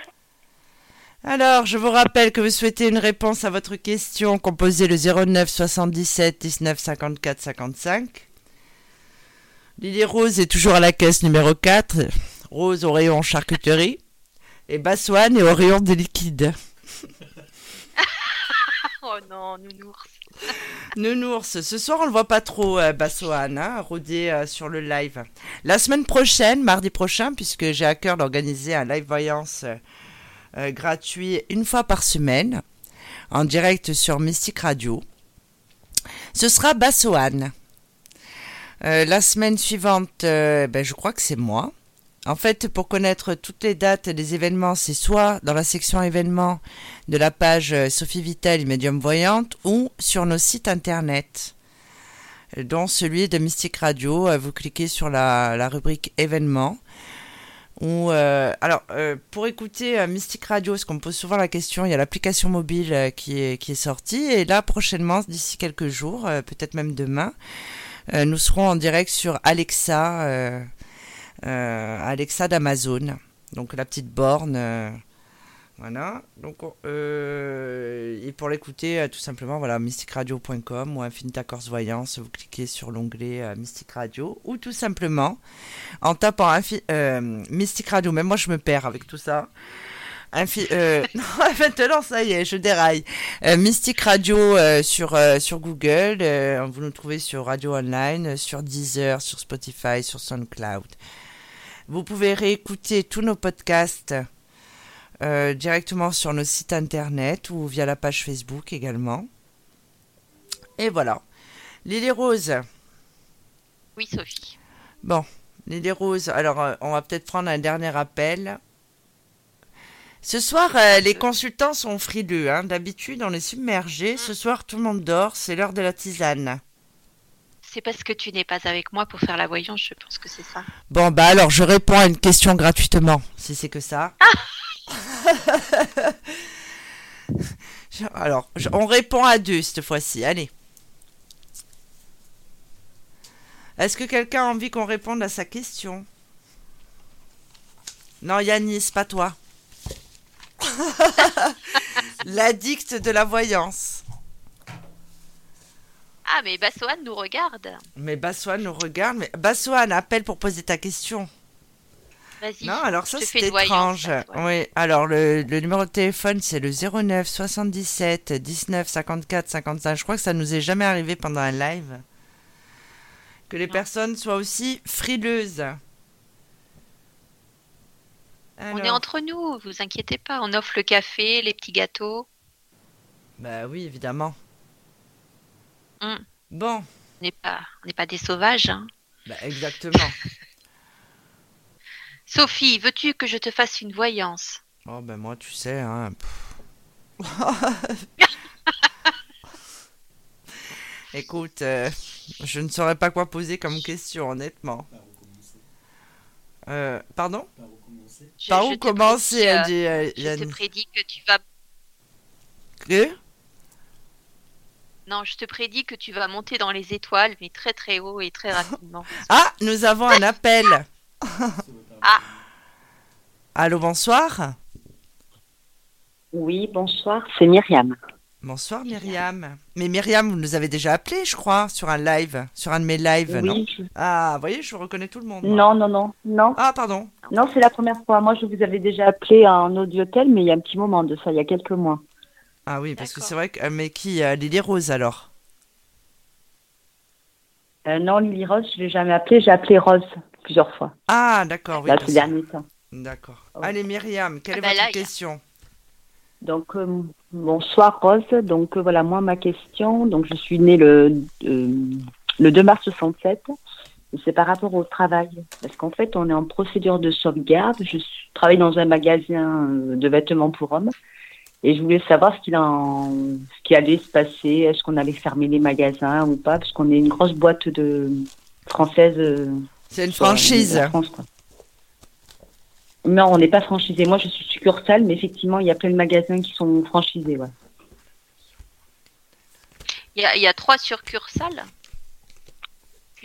Speaker 3: Alors, je vous rappelle que vous souhaitez une réponse à votre question, composez le 09 77 19 54 55. Lily Rose est toujours à la caisse numéro 4. Rose au rayon charcuterie. Et Bassoine est au rayon des liquides.
Speaker 4: Oh non, nounours.
Speaker 3: Nounours, ce soir on le voit pas trop, euh, Bassoane, hein, rôder euh, sur le live. La semaine prochaine, mardi prochain, puisque j'ai à cœur d'organiser un live voyance euh, euh, gratuit une fois par semaine, en direct sur Mystique Radio, ce sera Bassoane. Euh, la semaine suivante, euh, ben, je crois que c'est moi. En fait, pour connaître toutes les dates des événements, c'est soit dans la section événements de la page Sophie Vittel, médium voyante, ou sur nos sites internet, dont celui de Mystique Radio. Vous cliquez sur la rubrique événements. Euh, alors, euh, pour écouter euh, Mystique Radio, parce qu'on me pose souvent la question, il y a l'application mobile qui, est, qui est sortie. Et là, prochainement, d'ici quelques jours, peut-être même demain, nous serons en direct sur Alexa, Alexa d'Amazon. Donc la petite borne. Voilà. Donc, on- euh, et pour l'écouter, euh, tout simplement, voilà, mysticradio.com ou Infinita Corse Voyance, vous cliquez sur l'onglet euh, Mystique Radio ou tout simplement en tapant Mystique Radio. Même moi, je me perds avec tout ça. Non, maintenant, ça y est, je déraille. Mystique Radio sur, sur Google. vous nous trouvez sur Radio Online, sur Deezer, sur Spotify, sur SoundCloud. Vous pouvez réécouter tous nos podcasts euh, directement sur nos sites internet ou via la page Facebook également. Et voilà. Lily Rose.
Speaker 4: Oui, Sophie.
Speaker 3: Bon, Lily Rose. Alors, euh, on va peut-être prendre un dernier appel. Ce soir, euh, les consultants sont frileux. Hein. D'habitude, on est submergé. Ce soir, tout le monde dort. C'est l'heure de la tisane.
Speaker 4: C'est parce que tu n'es pas avec moi pour faire la voyance, je pense que c'est ça.
Speaker 3: Bon, bah alors, je réponds à une question gratuitement, si c'est que ça. Je- alors, on répond à deux cette fois-ci. Allez. Est-ce que quelqu'un a envie qu'on réponde à sa question? Non, Yanis, pas toi. L'addict de la voyance.
Speaker 4: Ah, mais Bassoane nous regarde.
Speaker 3: Mais Bassoane nous regarde. Mais Bassoane, appelle pour poser ta question.
Speaker 4: Vas-y.
Speaker 3: Non, alors ça c'est étrange. Oui, alors le, le numéro de téléphone c'est le 09 77 19 54 55. Je crois que ça nous est jamais arrivé pendant un live. Que les personnes soient aussi frileuses.
Speaker 4: On est entre nous, vous inquiétez pas. On offre le café, les petits gâteaux.
Speaker 3: Bah oui, évidemment.
Speaker 4: Hum.
Speaker 3: Bon,
Speaker 4: On n'est pas, on n'est pas des sauvages. hein.
Speaker 3: bah exactement.
Speaker 4: Sophie, veux-tu que je te fasse une voyance?
Speaker 3: Oh ben moi tu sais, hein. Écoute, euh, je ne saurais pas quoi poser comme question, honnêtement. Euh, pardon?
Speaker 4: Je-
Speaker 3: Par où commencer,
Speaker 4: prédis,
Speaker 3: a dit euh,
Speaker 4: Je te prédis que tu vas.
Speaker 3: Que?
Speaker 4: Non, je te prédis que tu vas monter dans les étoiles, mais très très haut et très rapidement.
Speaker 3: Ah, nous avons un appel.
Speaker 4: Ah.
Speaker 3: Allô, bonsoir.
Speaker 12: Oui, bonsoir, c'est Myriam.
Speaker 3: Bonsoir Myriam. Mais Myriam, vous nous avez déjà appelé, je crois, sur un live, sur un de mes lives,
Speaker 12: Oui,
Speaker 3: non
Speaker 12: je-
Speaker 3: Ah, vous voyez, je reconnais tout le monde. moi.
Speaker 12: Non, non, non, non.
Speaker 3: Ah, pardon.
Speaker 12: Non, c'est la première fois. Moi, je vous avais déjà appelé en audiotel, mais il y a un petit moment de ça, il y a quelques mois.
Speaker 3: Ah oui, parce que c'est vrai que... euh, Mais qui euh, Lily Rose, alors?
Speaker 12: Euh, non, Lily Rose, je l'ai jamais appelé. J'ai appelé Rose plusieurs fois.
Speaker 3: Ah, d'accord, oui.
Speaker 12: là, ces derniers temps.
Speaker 3: D'accord. Allez, Myriam, quelle
Speaker 4: Ah
Speaker 3: est
Speaker 4: bah
Speaker 3: votre
Speaker 4: là,
Speaker 3: question?
Speaker 12: Donc, euh, bonsoir Rose. Donc, euh, voilà, moi, ma question. Donc, je suis née le, euh, le 2 mars 67. Et C'est par rapport au travail. Parce qu'en fait, on est en procédure de sauvegarde. Je travaille dans un magasin de vêtements pour hommes. Et je voulais savoir ce qu'il en, ce qui allait se passer. Est-ce qu'on allait fermer les magasins ou pas? Parce qu'on est une grosse boîte de française.
Speaker 3: C'est une
Speaker 12: euh,
Speaker 3: franchise.
Speaker 12: la France, quoi. Non, on n'est pas franchisé. Moi, je suis succursale, mais effectivement, il y a plein de magasins qui sont franchisés. Ouais.
Speaker 4: Il y a, il y a trois succursales?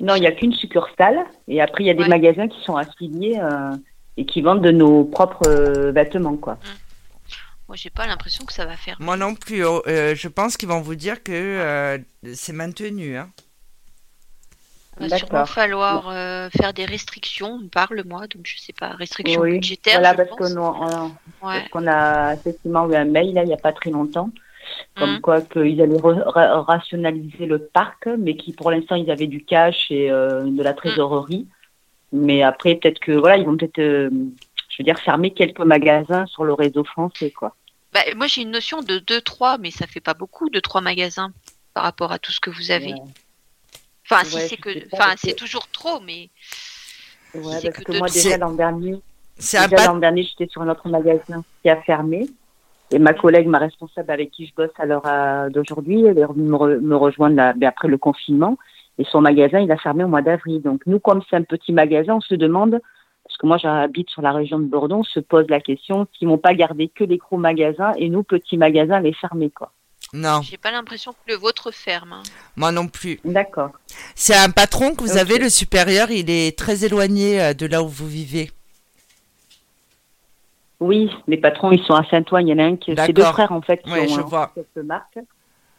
Speaker 12: Non, il n'y a qu'une succursale. Et après, il y a des magasins qui sont affiliés euh, et qui vendent de nos propres euh, vêtements. quoi.
Speaker 4: Moi, j'ai pas l'impression que ça va faire.
Speaker 3: Moi non plus. oh, euh, je pense qu'ils vont vous dire que euh, c'est maintenu. Hein.
Speaker 4: Il va sûrement falloir euh, faire des restrictions. On parle, moi, donc je sais pas, restrictions
Speaker 12: Oui,
Speaker 4: budgétaires.
Speaker 12: voilà,
Speaker 4: je
Speaker 12: parce
Speaker 4: pense.
Speaker 12: qu'on on-
Speaker 4: Ouais.
Speaker 12: parce qu'on a effectivement eu un mail là, il n'y a pas très longtemps. comme
Speaker 4: Mhm.
Speaker 12: quoi qu'ils allaient ra- ra- rationaliser le parc, mais qui pour l'instant ils avaient du cash et euh, de la trésorerie. Mais après peut-être que voilà, ils vont peut-être, euh, je veux dire, fermer quelques magasins sur le réseau français, quoi.
Speaker 4: Bah, moi, j'ai une notion de 2-3, mais ça fait pas beaucoup, 2-3 magasins par rapport à tout ce que vous avez.
Speaker 12: Ouais.
Speaker 4: Enfin, si
Speaker 12: Ouais,
Speaker 4: c'est que, enfin, c'est
Speaker 12: que-
Speaker 4: toujours trop, mais
Speaker 12: Ouais, parce
Speaker 4: que
Speaker 12: moi déjà l'an dernier,
Speaker 3: C'est un
Speaker 12: déjà l'an dernier j'étais sur un autre magasin qui a fermé. Et ma collègue, ma responsable avec qui je bosse à l'heure euh, d'aujourd'hui, elle est revenue me, re- me rejoindre là, ben, après le confinement. Et son magasin, il a fermé au mois d'avril. Donc nous, comme c'est un petit magasin, on se demande, parce que moi j'habite sur la région de Bordeaux, on se pose la question s'ils vont pas garder que les gros magasins et nous, petits magasins, les fermer. quoi.
Speaker 3: Non,
Speaker 4: j'ai pas l'impression que le vôtre ferme. hein.
Speaker 3: moi non plus.
Speaker 12: D'accord.
Speaker 3: C'est un patron que vous avez, le supérieur, il est très éloigné euh, de là où vous vivez.
Speaker 12: Oui, les patrons, ils sont à Saint-Ouen. Il y en a un qui, c'est deux frères en fait qui
Speaker 3: Ouais,
Speaker 12: ont
Speaker 3: je
Speaker 12: euh,
Speaker 3: vois.
Speaker 12: cette marque.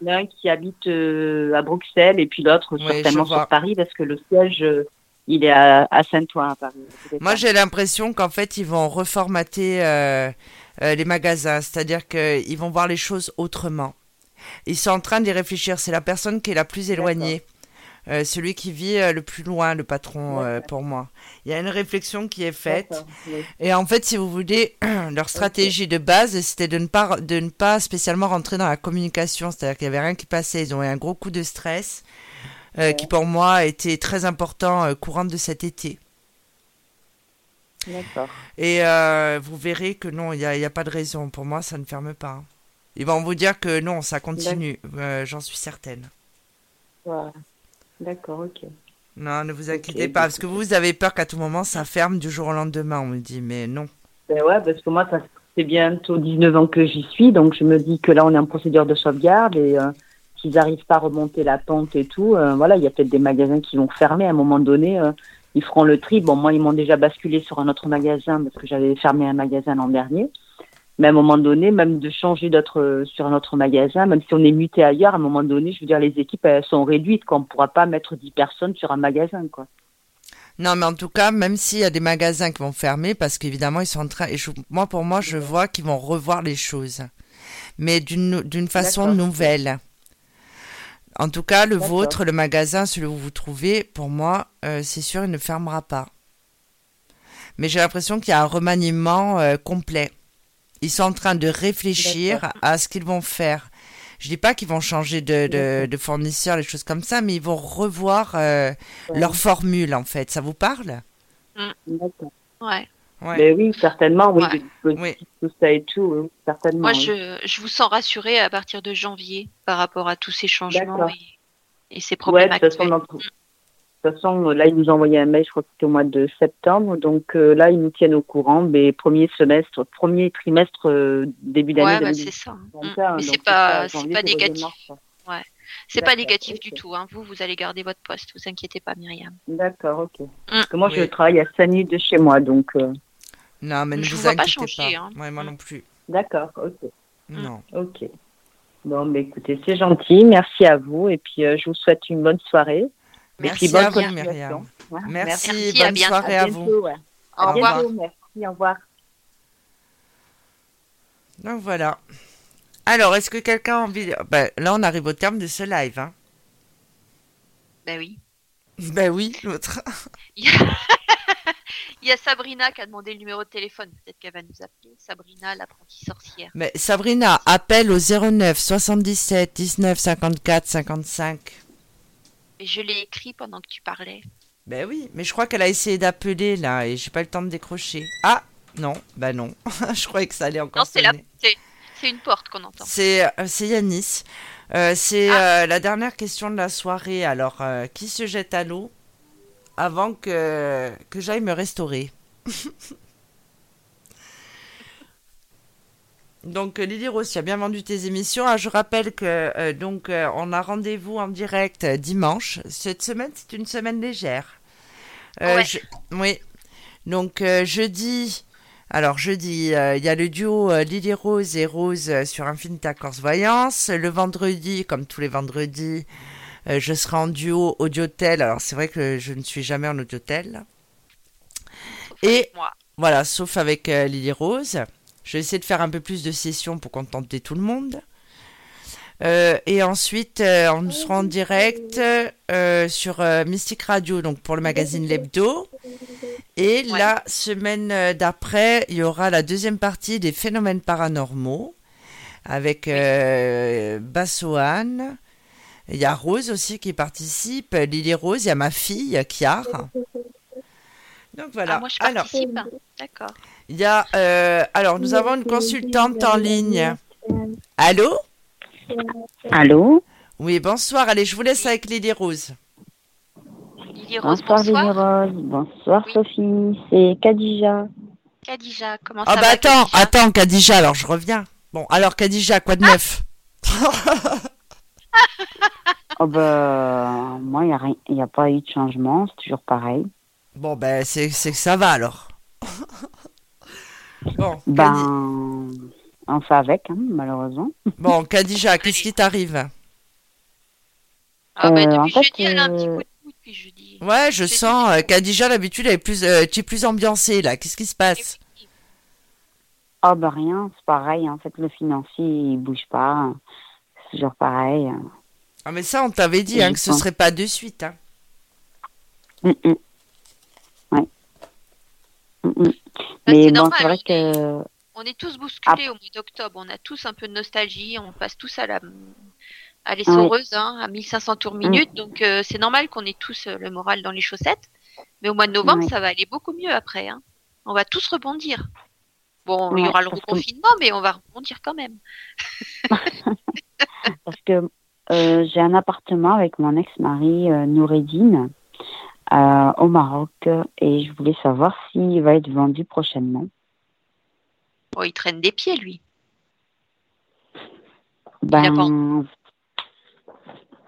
Speaker 12: Il y en a un qui habite euh, à Bruxelles et puis l'autre
Speaker 3: Ouais,
Speaker 12: certainement sur Paris parce que le siège, euh, il est à, à Saint-Ouen à Paris.
Speaker 3: Moi, j'ai l'impression qu'en fait, ils vont reformater euh, euh, les magasins, c'est-à-dire qu'ils vont voir les choses autrement. Ils sont en train d'y réfléchir. C'est la personne qui est la plus éloignée, Euh, celui qui vit euh, le plus loin, le patron, euh, pour moi. Il y a une réflexion qui est faite.
Speaker 12: Oui.
Speaker 3: Et en fait, si vous voulez, leur stratégie de base, c'était de ne pas de ne pas spécialement rentrer dans la communication, c'est-à-dire qu'il y avait rien qui passait. Ils ont eu un gros coup de stress, qui pour moi était très important courant de cet été.
Speaker 12: D'accord.
Speaker 3: Et vous verrez que non, il n'y a, il y a pas de raison. Pour moi, ça ne ferme pas. Ils vont vous dire que non, ça continue. Euh, J'en suis certaine.
Speaker 12: Voilà. D'accord, ok.
Speaker 3: Non, ne vous inquiétez pas, parce que vous, vous avez peur qu'à tout moment, ça ferme du jour au lendemain. On me dit, mais non.
Speaker 12: Ben ouais, parce que moi, ça fait bientôt 19 ans que j'y suis, donc je me dis que là, on est en procédure de sauvegarde et euh, s'ils n'arrivent pas à remonter la pente et tout, euh, voilà, il y a peut-être des magasins qui vont fermer à un moment donné. euh, ils feront le tri. Bon, moi, ils m'ont déjà basculé sur un autre magasin parce que j'avais fermé un magasin l'an dernier. Mais à un moment donné, même de changer d'autre euh, sur un autre magasin, même si on est muté ailleurs, à un moment donné, je veux dire, les équipes elles sont réduites. Quoi. On ne pourra pas mettre 10 personnes sur un magasin. Quoi.
Speaker 3: Non, mais en tout cas, même s'il y a des magasins qui vont fermer, parce qu'évidemment, ils sont en train. Et je- moi, pour moi, je vois qu'ils vont revoir les choses, mais d'une d'une façon nouvelle. En tout cas, le vôtre, le magasin, celui où vous vous trouvez, pour moi, euh, c'est sûr, il ne fermera pas. Mais j'ai l'impression qu'il y a un remaniement euh, complet. Ils sont en train de réfléchir à ce qu'ils vont faire. Je dis pas qu'ils vont changer de, de,
Speaker 12: D'accord.
Speaker 3: de fournisseur, les choses comme ça, mais ils vont revoir euh,
Speaker 12: Ouais.
Speaker 3: leur formule, en fait. Ça vous parle?
Speaker 12: D'accord.
Speaker 4: Ouais.
Speaker 3: Ouais.
Speaker 12: Mais oui, certainement, oui,
Speaker 4: Ouais.
Speaker 12: tout ça et tout, oui, certainement.
Speaker 4: Moi,
Speaker 12: oui.
Speaker 4: je, je vous sens rassurée à partir de janvier par rapport à tous ces changements et, et ces
Speaker 12: Ouais,
Speaker 4: problèmes
Speaker 12: de toute façon,
Speaker 4: actuels.
Speaker 12: dans- de toute façon, là, ils nous ont envoyé un mail, je crois que c'était au mois de septembre. Donc euh, là, ils nous tiennent au courant, mais premier semestre, premier trimestre, euh, début d'année
Speaker 4: Ouais, bah,
Speaker 12: 2021,
Speaker 4: c'est ça. Mm.
Speaker 12: donc
Speaker 4: Mais
Speaker 12: c'est
Speaker 4: pas,
Speaker 12: pas
Speaker 4: c'est négatif. Ouais. C'est pas négatif du tout. Hein. Vous, vous allez garder votre poste. Vous inquiétez pas, Myriam.
Speaker 12: D'accord, ok.
Speaker 4: Mm.
Speaker 12: Parce que moi, je
Speaker 3: Oui.
Speaker 12: travaille à 5 minutes de chez moi, donc euh,
Speaker 3: Non, mais ne
Speaker 4: Je
Speaker 3: vous
Speaker 4: vous vois pas
Speaker 3: inquiétez pas.
Speaker 4: changer, hein.
Speaker 3: Ouais, moi
Speaker 4: Mm.
Speaker 3: non plus.
Speaker 12: d'accord, ok.
Speaker 3: Non.
Speaker 12: Ok. Bon, mais écoutez, c'est gentil, merci à vous, et puis euh, je vous souhaite une bonne soirée.
Speaker 3: Merci
Speaker 12: puis bonne
Speaker 3: à vous,
Speaker 12: continuation.
Speaker 3: Myriam.
Speaker 12: Ouais,
Speaker 3: Merci,
Speaker 4: Merci, à
Speaker 3: bonne
Speaker 4: bientôt.
Speaker 3: soirée
Speaker 12: À
Speaker 3: à vous.
Speaker 12: ouais.
Speaker 4: Au
Speaker 12: À
Speaker 4: revoir.
Speaker 12: bientôt, merci, au revoir.
Speaker 3: Donc voilà. Alors, est-ce que quelqu'un a envie... de- Ben, là, on arrive au terme de ce live. Hein.
Speaker 4: Ben oui.
Speaker 3: Ben oui, l'autre.
Speaker 4: Il y, a... Il y a Sabrina qui a demandé le numéro de téléphone. Peut-être qu'elle va nous appeler. Sabrina, l'apprentie sorcière.
Speaker 3: Mais Sabrina, appelle au 09 77 19 54 55.
Speaker 4: Et je l'ai écrit pendant que tu parlais.
Speaker 3: Ben oui, mais je crois qu'elle a essayé d'appeler là et j'ai pas le temps de décrocher. Ah non, bah non. je croyais que ça allait encore
Speaker 4: Non, c'est la... c'est... une porte qu'on entend.
Speaker 3: C'est euh, c'est Yanis. Euh, c'est
Speaker 4: Ah.
Speaker 3: euh, la dernière question de la soirée. Alors, euh, qui se jette à l'eau avant que, que j'aille me restaurer? Donc euh, Lily Rose, tu as bien vendu tes émissions. Ah, je rappelle que euh, donc euh, on a rendez-vous en direct euh, dimanche. Cette semaine, c'est une semaine légère.
Speaker 4: Ouais.
Speaker 3: je- Oui. Donc jeudi, alors jeudi, il y a le duo Lily Rose et Rose sur Infinita Corse Voyance. Le vendredi, comme tous les vendredis, je serai en duo Audiotel. Alors c'est vrai que je ne suis jamais en Audiotel. Et-
Speaker 4: moi.
Speaker 3: Voilà, sauf avec Lily Rose. Je vais essayer de faire un peu plus de sessions pour contenter tout le monde. Euh, et ensuite, euh, on sera en direct euh, sur Mystic Radio, donc pour le magazine L'Hebdo. Et la semaine d'après, il y aura la deuxième partie des phénomènes paranormaux avec Bassoane. Il y a Rose aussi qui participe, Lily Rose, il y a ma fille, Kiar. Donc voilà.
Speaker 4: Ah, moi, je
Speaker 3: Alors.
Speaker 4: D'accord.
Speaker 3: il y a, euh, alors, nous avons une consultante en ligne. Allô?
Speaker 13: Allô?
Speaker 3: Oui, bonsoir. Allez, je vous laisse avec Lily Rose.
Speaker 4: Lily Rose,
Speaker 13: Bonsoir,
Speaker 4: bonsoir.
Speaker 13: Lily Rose. Bonsoir, Sophie. C'est Kadija.
Speaker 4: Kadija, comment
Speaker 3: Ah
Speaker 4: ça
Speaker 3: bah
Speaker 4: va
Speaker 3: attends,
Speaker 4: Kadija
Speaker 3: attends, Kadija, alors je reviens. Bon, alors Kadija, quoi de neuf?
Speaker 13: Oh bah, moi, il n'y a, rien- y a pas eu de changement. C'est toujours pareil.
Speaker 3: Bon, ben, c'est c'est que ça va alors. bon, Kadi-
Speaker 13: Ben, on fait avec, hein, malheureusement.
Speaker 3: bon, Kadija, qu'est-ce qui t'arrive
Speaker 4: Ah bah
Speaker 13: Euh, en
Speaker 4: depuis
Speaker 13: fait,
Speaker 4: jeudi, elle a un petit
Speaker 13: euh,
Speaker 4: coup de mou depuis jeudi.
Speaker 3: Ouais, je sens, euh, Kadija, d'habitude, elle est plus, euh, tu es plus ambiancée là. Qu'est-ce qui se passe
Speaker 13: Oh bah rien, c'est pareil. En fait, le financier, il bouge pas. C'est toujours pareil.
Speaker 3: Ah, mais ça, on t'avait dit hein, que ce serait pas de suite. Hein.
Speaker 13: Mm, mm. Mm, mm.
Speaker 4: Bah,
Speaker 13: Mais
Speaker 4: c'est
Speaker 13: bon,
Speaker 4: normal,
Speaker 13: c'est vrai
Speaker 4: on
Speaker 13: que...
Speaker 4: On est tous bousculés au mois d'octobre. On a tous un peu de nostalgie. On passe tous à la à l'essoreuse, hein, à 1500 tours minute. Donc euh, c'est normal qu'on ait tous euh, le moral dans les chaussettes. Mais au mois de novembre, ça va aller beaucoup mieux après. Hein. On va tous rebondir. Bon, il y aura le
Speaker 13: que-
Speaker 4: reconfinement, mais on va rebondir quand même.
Speaker 13: Parce que euh, j'ai un appartement avec mon ex-mari euh, Noureddine euh, au Maroc et je voulais savoir s'il va être vendu prochainement.
Speaker 4: Bon, il traîne des pieds, lui.
Speaker 13: Ben,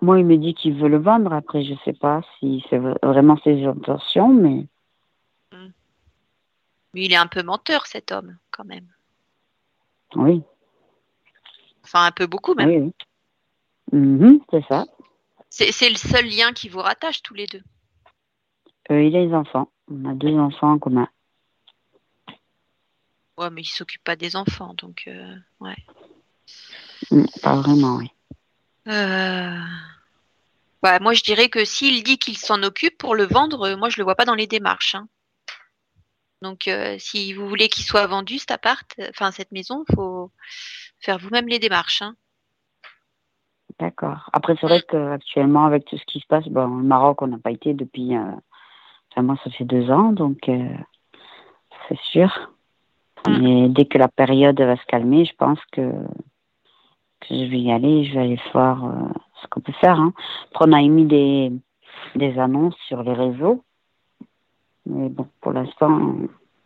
Speaker 13: moi, il me dit qu'il veut le vendre. Après, je sais pas si c'est vraiment ses intentions, mais
Speaker 4: Mais il est un peu menteur, cet homme, quand même.
Speaker 13: oui,
Speaker 4: Enfin, un peu beaucoup même.
Speaker 13: oui, oui. Mhm, c'est ça.
Speaker 4: C'est le seul lien qui vous rattache tous les deux.
Speaker 13: Euh, il a des enfants. On a deux enfants en commun.
Speaker 4: Ouais, mais il s'occupe pas des enfants, donc euh, ouais.
Speaker 13: Mm, Pas vraiment, oui.
Speaker 4: Euh, bah, moi, je dirais que s'il dit qu'il s'en occupe pour le vendre, euh, moi, je le vois pas dans les démarches. hein. Donc, euh, si vous voulez qu'il soit vendu, cet appart, euh, enfin cette maison, faut faire vous-même les démarches. hein.
Speaker 13: D'accord. Après, c'est vrai qu'actuellement, avec tout ce qui se passe, bon, au Maroc, on n'a pas été depuis. euh, Enfin, moi, ça fait deux ans, donc euh, c'est sûr. Mais dès que la période va se calmer, je pense que, je vais y aller. Je vais aller voir euh, ce qu'on peut faire. Hein. Après, on a émis des, des annonces sur les réseaux. Mais bon, pour l'instant,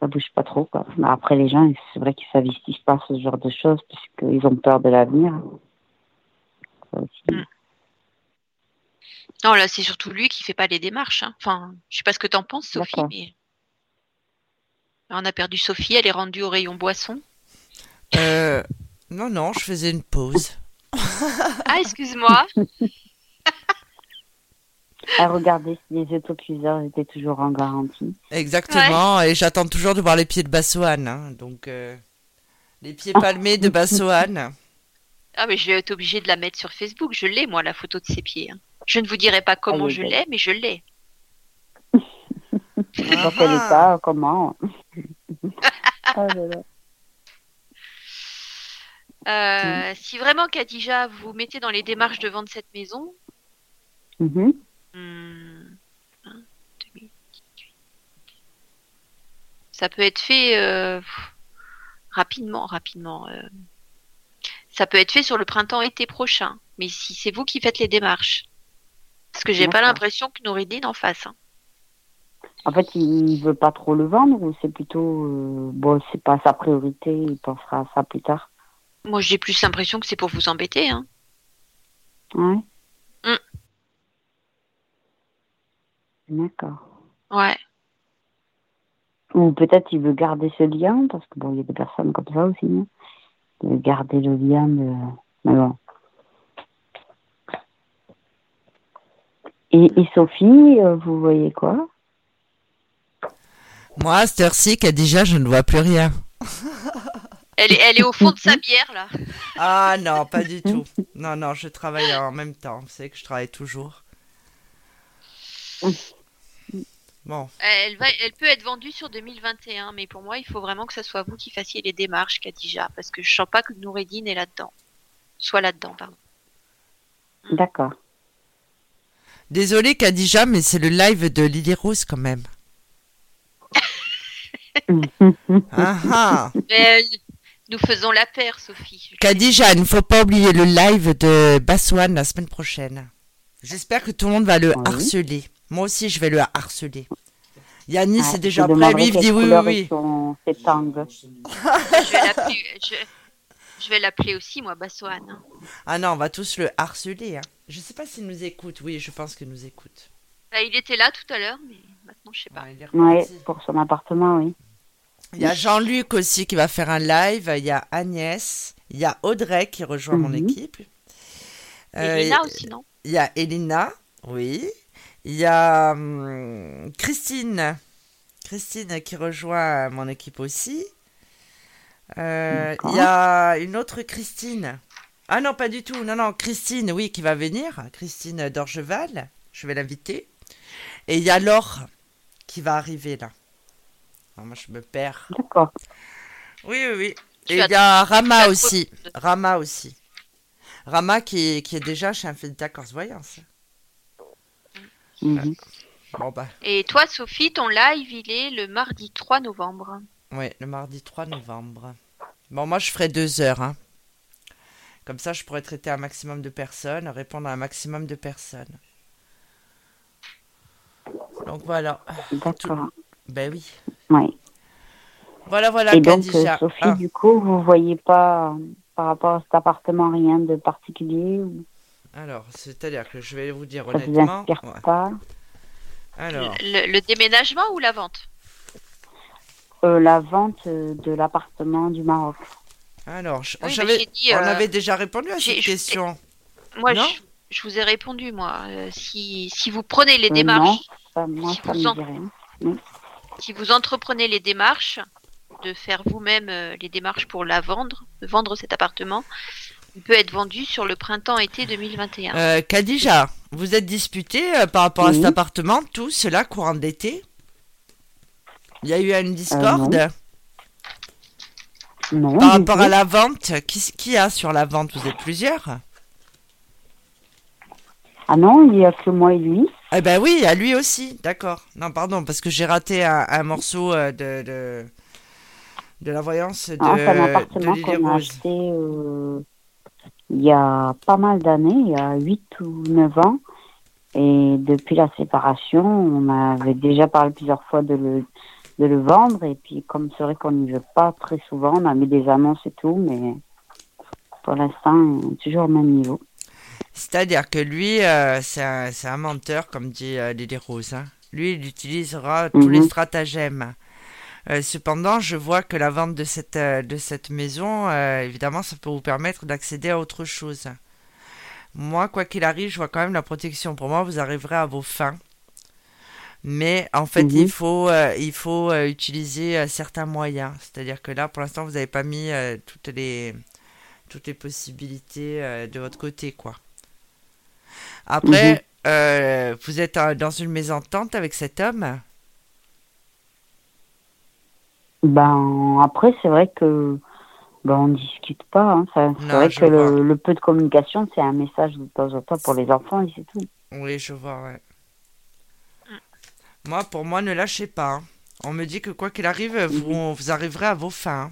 Speaker 13: ça bouge pas trop. Quoi. Mais après, les gens, c'est vrai qu'ils s'investissent pas ce genre de choses puisqu'ils ont peur de l'avenir. Aussi.
Speaker 4: Non, là, c'est surtout lui qui fait pas les démarches. hein. Enfin, je sais pas ce que t'en penses, Sophie, mais on a perdu Sophie. Elle est rendue au rayon boisson.
Speaker 3: Euh, non, non, je faisais une pause.
Speaker 4: Ah, excuse-moi.
Speaker 13: À regarder si les autocuiseurs étaient toujours en garantie.
Speaker 3: Exactement, et j'attends toujours de voir les pieds de Bassoane. hein, donc, euh, les pieds palmés de Bassoane.
Speaker 4: Ah, mais je vais être obligée de la mettre sur Facebook. Je l'ai, moi, la photo de ses pieds. hein. Je ne vous dirai pas comment je
Speaker 13: aïe.
Speaker 4: l'ai, mais je l'ai.
Speaker 13: Dans quel état, comment? Oh là là.
Speaker 4: Euh, Si vraiment, Khadija, vous vous mettez dans les démarches de vendre cette maison,
Speaker 13: Mhm.
Speaker 4: hmm, un, 2018. ça peut être fait euh, rapidement, rapidement. euh. Ça peut être fait sur le printemps-été prochain. Mais si c'est vous qui faites les démarches. Parce que j'ai pas l'impression que Noureddin en fasse. hein.
Speaker 13: En fait, il veut pas trop le vendre ou c'est plutôt euh, bon, c'est pas sa priorité, il pensera à ça plus tard.
Speaker 4: Moi, j'ai plus l'impression que c'est pour vous embêter. Hein.
Speaker 13: Ouais.
Speaker 4: Mm.
Speaker 13: D'accord.
Speaker 4: Ouais.
Speaker 13: Ou peut-être il veut garder ce lien parce que bon, il y a des personnes comme ça aussi. hein. Il veut garder le lien de. Mais bon. Et, et Sophie, euh, vous voyez quoi?
Speaker 3: Moi, à cette heure-ci, déjà, je ne vois plus rien.
Speaker 4: Elle est, elle est au fond de sa bière, là.
Speaker 3: Ah non, pas du tout. Non, non, je travaille en même temps. Vous savez que je travaille toujours. Bon.
Speaker 4: Elle, va, elle peut être vendue sur 2021, mais pour moi, il faut vraiment que ce soit vous qui fassiez les démarches, Kadija, parce que je sens pas que Noureddin est là-dedans. Soit là-dedans, pardon.
Speaker 13: D'accord.
Speaker 3: Désolé Kadija, mais c'est le live de Lily Rose quand même. ah ah.
Speaker 4: Mais, euh, nous faisons la paire, Sophie.
Speaker 3: Kadija, il ne faut pas oublier le live de Baswan la semaine prochaine. J'espère que tout le monde va le
Speaker 13: Oui.
Speaker 3: harceler. Moi aussi, je vais le harceler. Yannis
Speaker 13: Ah,
Speaker 3: est déjà
Speaker 13: je
Speaker 3: prêt. Lui, il dit oui, oui, oui.
Speaker 4: vais l'appeler, je, je vais l'appeler aussi, moi, Bassoane. hein.
Speaker 3: Ah non, on va tous le harceler. Hein. Je sais pas s'il nous écoute. Oui, je pense qu'il nous écoute.
Speaker 4: Bah, il était là tout à l'heure, mais maintenant, je sais pas.
Speaker 13: Oui, pour son appartement, oui.
Speaker 3: Il y a Jean-Luc aussi qui va faire un live. Il y a Agnès. Il y a Audrey qui rejoint mon
Speaker 13: Mhm.
Speaker 3: équipe. Euh,
Speaker 4: Elina aussi, non?
Speaker 3: Il y a Elina, oui. Il y a hum, Christine. Christine qui rejoint mon équipe aussi. Euh, il y a une autre Christine. Ah non, pas du tout. Non, non, Christine, oui, qui va venir. Christine d'Orgeval. Je vais l'inviter. Et il y a Laure qui va arriver là. Moi, je me perds.
Speaker 13: D'accord.
Speaker 3: Oui, oui, oui.
Speaker 4: Tu
Speaker 3: Et il y a Rama aussi. Rama aussi. Rama qui, qui est déjà chez Infinita Corse Voyance.
Speaker 13: Mhm.
Speaker 3: Bon, bah,
Speaker 4: Et toi, Sophie, ton live, il est le mardi 3 novembre.
Speaker 3: oui, le mardi 3 novembre. Bon, moi, je ferai deux heures. hein. Comme ça, je pourrais traiter un maximum de personnes, répondre à un maximum de personnes. Donc voilà.
Speaker 13: D'accord.
Speaker 3: Ben oui.
Speaker 13: Oui.
Speaker 3: Voilà, voilà,
Speaker 13: Et donc, euh,
Speaker 3: Khadija.
Speaker 13: Sophie,
Speaker 3: Ah.
Speaker 13: du coup, vous voyez pas, euh, par rapport à cet appartement, rien de particulier ou?
Speaker 3: Alors, c'est-à-dire que je vais vous dire
Speaker 13: ça vous
Speaker 3: honnêtement.
Speaker 13: inspire
Speaker 3: ouais.
Speaker 13: pas?
Speaker 3: Alors,
Speaker 4: Le, le déménagement ou la vente?
Speaker 13: La vente euh, de l'appartement du Maroc.
Speaker 3: alors je-
Speaker 4: Oui, mais
Speaker 3: j'avais-
Speaker 4: j'ai dit,
Speaker 3: on
Speaker 4: euh,
Speaker 3: avait déjà répondu à
Speaker 4: j'ai-
Speaker 3: cette question.
Speaker 4: Moi,
Speaker 3: Non
Speaker 4: je, je vous ai répondu, moi. Euh, si, si vous prenez les
Speaker 13: Euh,
Speaker 4: démarches,
Speaker 13: non, ça, moi,
Speaker 4: si
Speaker 13: ça
Speaker 4: vous
Speaker 13: me
Speaker 4: en-
Speaker 13: dit rien. Non.
Speaker 4: si vous entreprenez les démarches de faire vous-même euh, les démarches pour la vendre, de vendre cet appartement, il peut être vendu sur le printemps-été 2021.
Speaker 3: Euh, Khadija, vous êtes disputé euh, par rapport à cet appartement, tout cela, courant d'été Il y a eu une discorde
Speaker 13: Euh, Non,
Speaker 3: par rapport à la vente qui, qui a sur la vente? Vous êtes plusieurs.
Speaker 13: Ah non, il n'y a que moi et lui.
Speaker 3: Eh ben oui, à lui aussi, d'accord. Non, pardon, parce que j'ai raté un, un morceau euh, de, de, de la voyance de,
Speaker 13: Ah, c'est un appartement qu'on a acheté euh, il y a pas mal d'années, il y a 8 ou 9 ans. Et depuis la séparation, on avait déjà parlé plusieurs fois de le, de le vendre. Et puis, comme c'est vrai qu'on n'y veut pas très souvent, on a mis des annonces et tout, mais pour l'instant, on est toujours au même niveau.
Speaker 3: C'est-à-dire que lui, euh, c'est un, menteur, comme dit euh, Lily Rose. hein. Lui, il utilisera tous les
Speaker 13: Mhm.
Speaker 3: stratagèmes. Euh, cependant, je vois que la vente de cette, euh, de cette maison, évidemment, ça peut vous permettre d'accéder à autre chose. Moi, quoi qu'il arrive, je vois quand même la protection. Pour moi, vous arriverez à vos fins. Mais en fait,
Speaker 13: Mhm.
Speaker 3: il faut, euh, il faut euh, utiliser euh, certains moyens. C'est-à-dire que là, pour l'instant, vous n'avez pas mis toutes, les, toutes les possibilités de votre côté, quoi. Après,
Speaker 13: Mhm.
Speaker 3: vous êtes dans une mésentente avec cet homme?
Speaker 13: Ben, après, c'est vrai que ben, on discute pas. hein. C'est vrai que le, le peu de communication, c'est un message de temps en temps pour les enfants et c'est tout.
Speaker 3: Oui, je vois, ouais. Moi, pour moi, ne lâchez pas. hein. On me dit que quoi qu'il arrive, vous, vous arriverez à vos fins. hein.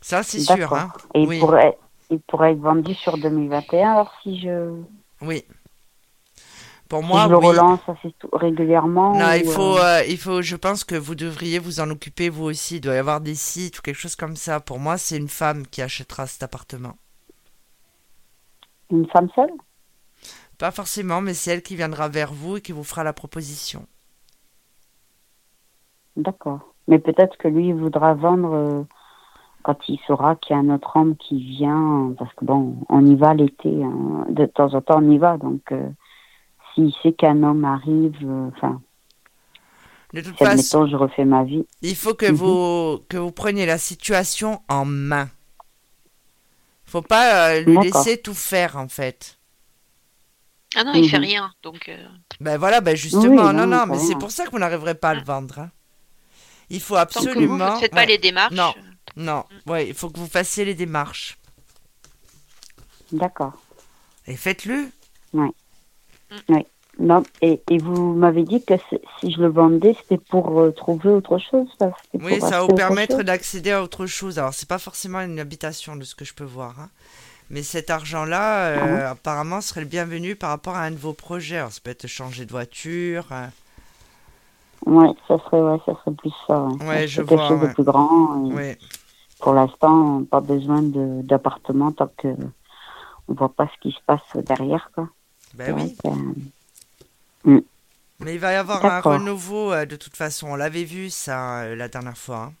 Speaker 3: Ça, c'est sûr. Hein.
Speaker 13: Et il
Speaker 3: oui.
Speaker 13: pourrait, il pourrait être vendu sur 2021 alors si je,
Speaker 3: oui. Pour
Speaker 13: si
Speaker 3: moi,
Speaker 13: je le
Speaker 3: oui.
Speaker 13: relance assez tout- régulièrement.
Speaker 3: Non,
Speaker 13: ou,
Speaker 3: il faut,
Speaker 13: euh,
Speaker 3: euh, il faut, je pense que vous devriez vous en occuper vous aussi. Il doit y avoir des sites ou quelque chose comme ça. Pour moi, c'est une femme qui achètera cet appartement.
Speaker 13: Une femme seule?
Speaker 3: Pas forcément, mais c'est elle qui viendra vers vous et qui vous fera la proposition.
Speaker 13: D'accord. Mais peut-être que lui voudra vendre euh, quand il saura qu'il y a un autre homme qui vient, parce que bon, on y va l'été, hein. de temps en temps on y va, donc euh, s'il sait qu'un homme arrive, euh, enfin,
Speaker 3: De toute
Speaker 13: si
Speaker 3: façon,
Speaker 13: je refais ma vie.
Speaker 3: il faut que
Speaker 13: Mhm.
Speaker 3: vous que vous preniez la situation en main. Faut pas euh, lui laisser tout faire en fait.
Speaker 4: Ah non, il fait
Speaker 13: Mhm.
Speaker 4: rien. Donc, euh,
Speaker 3: Ben voilà, ben justement,
Speaker 13: Oui,
Speaker 3: non,
Speaker 13: non,
Speaker 3: mais c'est pour ça que vous n'arriverez pas à le vendre. hein. Il faut
Speaker 4: tant que vous
Speaker 3: absolument.
Speaker 4: ne faites pas
Speaker 3: ouais.
Speaker 4: les démarches.
Speaker 3: Non. Non, ouais, il faut que vous fassiez les démarches.
Speaker 13: D'accord.
Speaker 3: Et faites-le.
Speaker 13: Non, et, et vous m'avez dit que si je le vendais, c'était pour euh, trouver autre chose ça,
Speaker 3: Oui,
Speaker 13: pour
Speaker 3: ça va vous permettre d'accéder à autre chose. Alors, c'est pas forcément une habitation de ce que je peux voir. hein. Mais cet argent-là, euh, apparemment, serait le bienvenu par rapport à un de vos projets. Alors, ça peut être changer de voiture. euh,
Speaker 13: Ouais, ça serait, ouais, ça serait plus ça. Ouais,
Speaker 3: je
Speaker 13: quelque
Speaker 3: vois,
Speaker 13: chose
Speaker 3: ouais.
Speaker 13: de plus grand. et
Speaker 3: ouais.
Speaker 13: Pour l'instant, pas besoin de- d'appartement tant que on voit pas ce qui se passe derrière, quoi.
Speaker 3: Ben oui.
Speaker 13: Euh,
Speaker 3: Mais il va y avoir un
Speaker 13: D'accord.
Speaker 3: renouveau euh, de toute façon. On l'avait vu ça euh, la dernière fois. hein.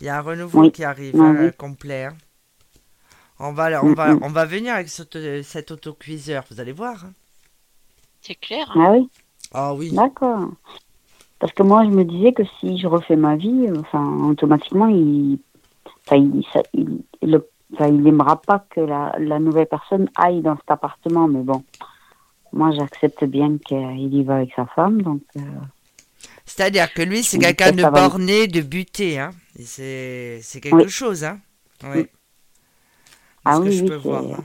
Speaker 3: Il y a un renouveau
Speaker 13: Oui.
Speaker 3: qui arrive
Speaker 13: Oui,
Speaker 3: hein,
Speaker 13: oui.
Speaker 3: complet. hein. On va, on, va,
Speaker 13: Mm, mm.
Speaker 3: on va venir avec cet, cet autocuiseur, vous allez voir. hein.
Speaker 4: C'est clair.
Speaker 13: Ah oui,
Speaker 3: Ah oui.
Speaker 13: d'accord. Parce que moi, je me disais que si je refais ma vie, euh, enfin, automatiquement, il, enfin, il, ça- il, le- enfin, il aimera pas que la, la nouvelle personne aille dans cet appartement, mais bon. Moi, j'accepte bien qu'il y va avec sa femme, donc. euh,
Speaker 3: C'est-à-dire que lui, c'est quelqu'un de borné, de buté. Hein. C'est c'est quelque
Speaker 13: Oui.
Speaker 3: chose. Hein. Oui.
Speaker 13: Ah
Speaker 3: ce que
Speaker 13: oui,
Speaker 3: je
Speaker 13: oui,
Speaker 3: peux voir. hein.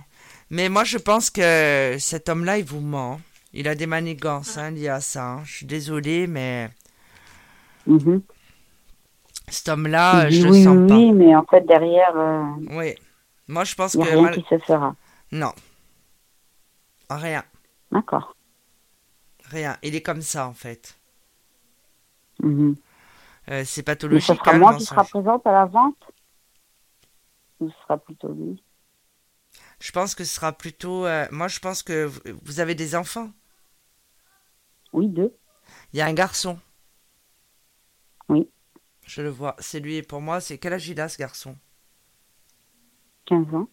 Speaker 3: Mais moi, je pense que cet homme-là, il vous ment. Il a des manigances hein, liées à ça. hein. Je suis désolée, mais
Speaker 13: mhm.
Speaker 3: cet homme-là,
Speaker 13: dit
Speaker 3: je le
Speaker 13: oui,
Speaker 3: sens
Speaker 13: oui,
Speaker 3: pas.
Speaker 13: oui, mais en fait, derrière, euh,
Speaker 3: Oui. Moi, je pense
Speaker 13: il n'y
Speaker 3: que.
Speaker 13: rien
Speaker 3: mal-
Speaker 13: qui se fera.
Speaker 3: Non. Rien.
Speaker 13: D'accord.
Speaker 3: Rien. Il est comme ça, en fait.
Speaker 13: Mhm.
Speaker 3: Euh, c'est
Speaker 13: Mais
Speaker 3: pathologique.
Speaker 13: ce sera
Speaker 3: le
Speaker 13: moi qui sera présente à la vente? Ou ce sera plutôt lui?
Speaker 3: Je pense que ce sera plutôt. euh, Moi, je pense que vous- avez des enfants.
Speaker 13: Oui, deux.
Speaker 3: Il y a un garçon.
Speaker 13: Oui.
Speaker 3: Je le vois. C'est lui. Pour moi, c'est quel âge il a, ce garçon?
Speaker 13: 15 ans.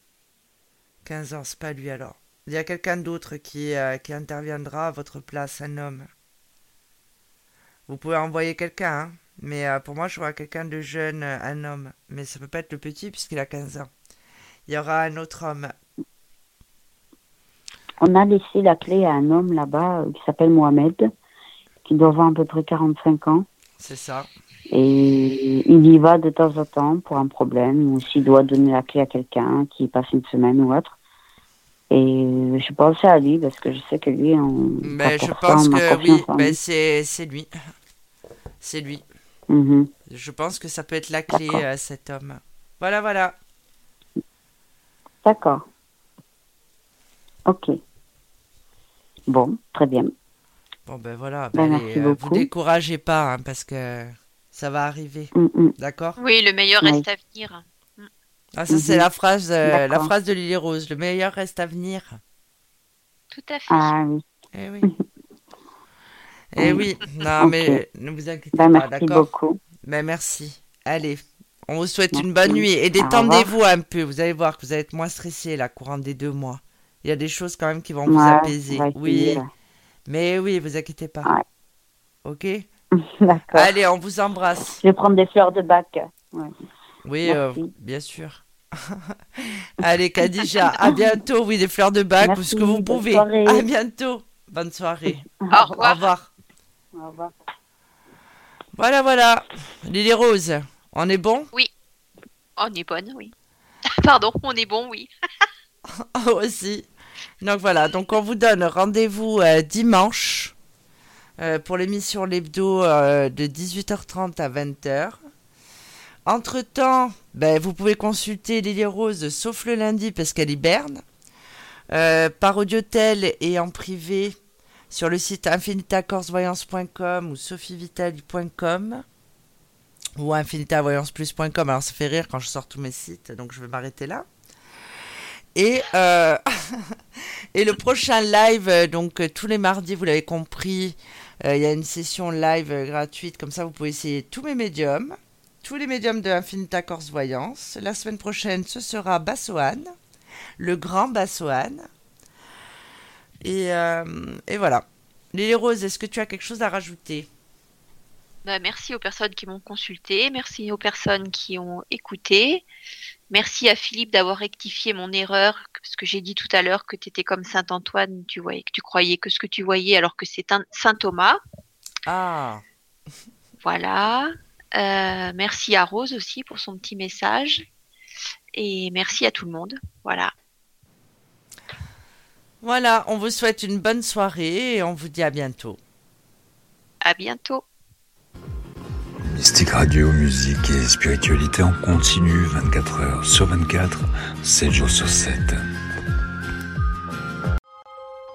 Speaker 3: 15 ans, c'est pas lui alors. Il y a quelqu'un d'autre qui, euh, qui interviendra à votre place, un homme? Vous pouvez envoyer quelqu'un, hein, mais euh, pour moi, je vois quelqu'un de jeune, un homme. Mais ça peut pas être le petit puisqu'il a 15 ans. Il y aura un autre homme.
Speaker 13: On a laissé la clé à un homme là-bas euh, qui s'appelle Mohamed, qui doit avoir à peu près 45 ans.
Speaker 3: C'est ça.
Speaker 13: Et il y va de temps en temps pour un problème, ou s'il doit donner la clé à quelqu'un qui passe une semaine ou autre. Et je pensais à lui parce que je sais que lui, on.
Speaker 3: Mais
Speaker 13: pas
Speaker 3: je
Speaker 13: ça,
Speaker 3: pense que oui,
Speaker 13: en
Speaker 3: mais
Speaker 13: lui.
Speaker 3: c'est c'est lui. C'est lui.
Speaker 13: Mhm.
Speaker 3: Je pense que ça peut être la clé,
Speaker 13: D'accord.
Speaker 3: cet homme. Voilà, voilà.
Speaker 13: D'accord. Ok. Bon, très bien.
Speaker 3: Bon, ben voilà.
Speaker 13: Ben,
Speaker 3: ben,
Speaker 13: merci
Speaker 3: allez, euh, vous découragez pas, hein, parce que ça va arriver.
Speaker 13: Mm, mm.
Speaker 3: D'accord?
Speaker 4: Oui, le meilleur
Speaker 13: Oui.
Speaker 4: reste à venir.
Speaker 3: Ah, ça,
Speaker 13: Mhm.
Speaker 3: c'est la phrase, euh, la phrase de Lily Rose. Le meilleur reste à venir.
Speaker 4: Tout à fait.
Speaker 13: Ah oui.
Speaker 3: Eh oui. Eh oui. Non, mais ne vous inquiétez
Speaker 13: Ben,
Speaker 3: pas,
Speaker 13: merci
Speaker 3: d'accord?
Speaker 13: beaucoup.
Speaker 3: Ben, merci. Allez. On vous souhaite une
Speaker 13: Merci.
Speaker 3: bonne nuit et détendez-vous un peu. Vous allez voir que vous allez être moins stressé la courant des deux mois. Il y a des choses quand même qui vont vous apaiser. Oui. Mais oui, vous inquiétez pas.
Speaker 13: Ouais.
Speaker 3: Ok?
Speaker 13: D'accord.
Speaker 3: Allez, on vous embrasse.
Speaker 13: Je vais prendre des fleurs de bac. Ouais.
Speaker 3: Oui, euh, bien sûr. Allez, Kadija, à bientôt. Oui, des fleurs de bac,
Speaker 13: Merci,
Speaker 3: ce que vous
Speaker 13: bonne
Speaker 3: pouvez.
Speaker 13: soirée.
Speaker 3: À bientôt. Bonne soirée.
Speaker 4: Au
Speaker 3: Au
Speaker 4: revoir.
Speaker 13: Au revoir.
Speaker 3: Voilà, voilà. Lily Rose, on est bon?
Speaker 4: On est bonne, oui. Pardon, on est bon, oui.
Speaker 3: aussi. Donc voilà, donc on vous donne rendez-vous euh, dimanche euh, pour l'émission L'Hebdo euh, de 18h30 à 20h. Entre-temps, ben, vous pouvez consulter Lily Rose, sauf le lundi parce qu'elle hiberne, euh, par audiotel et en privé sur le site infinitacorsvoyance.com ou sophievitali.com ou infinitavoyanceplus.com. Alors ça fait rire quand je sors tous mes sites, donc je vais m'arrêter là. Et, euh, et le prochain live, euh, donc euh, tous les mardis, vous l'avez compris, il y a une session live gratuite, comme ça vous pouvez essayer tous mes médiums, tous les médiums de Infinita Corse Voyance. La semaine prochaine, ce sera Bassoane, le grand Bassoane. Et, et voilà. Lily Rose, est-ce que tu as quelque chose à rajouter?
Speaker 4: Bah, merci aux personnes qui m'ont consulté, merci aux personnes qui ont écouté. Merci à Philippe d'avoir rectifié mon erreur, parce que j'ai dit tout à l'heure que tu étais comme Saint Antoine, tu voyais que tu croyais que ce que tu voyais alors que c'est un Saint Thomas.
Speaker 3: Ah.
Speaker 4: Voilà. Euh, merci à Rose aussi pour son petit message. Et merci à tout le monde. Voilà.
Speaker 3: Voilà, on vous souhaite une bonne soirée et on vous dit à bientôt.
Speaker 4: À bientôt.
Speaker 2: Mystique Radio, musique et spiritualité en continu 24 heures sur 24, 7 jours sur 7.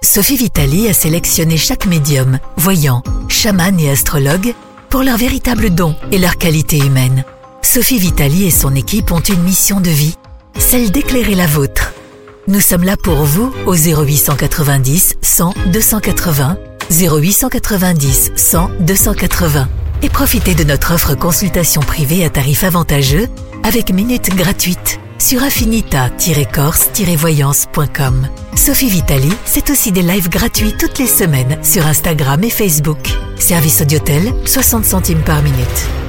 Speaker 1: Sophie Vitali a sélectionné chaque médium, voyant, chaman et astrologue pour leur véritable don et leur qualité humaine. Sophie Vitali et son équipe ont une mission de vie, celle d'éclairer la vôtre. Nous sommes là pour vous au 0890 100 280, 0890 100 280 et profitez de notre offre consultation privée à tarif avantageux avec minutes gratuites sur affinita-corse-voyance.com. Sophie Vitali, c'est aussi des lives gratuits toutes les semaines sur Instagram et Facebook. Service Audiotel, 60 centimes par minute.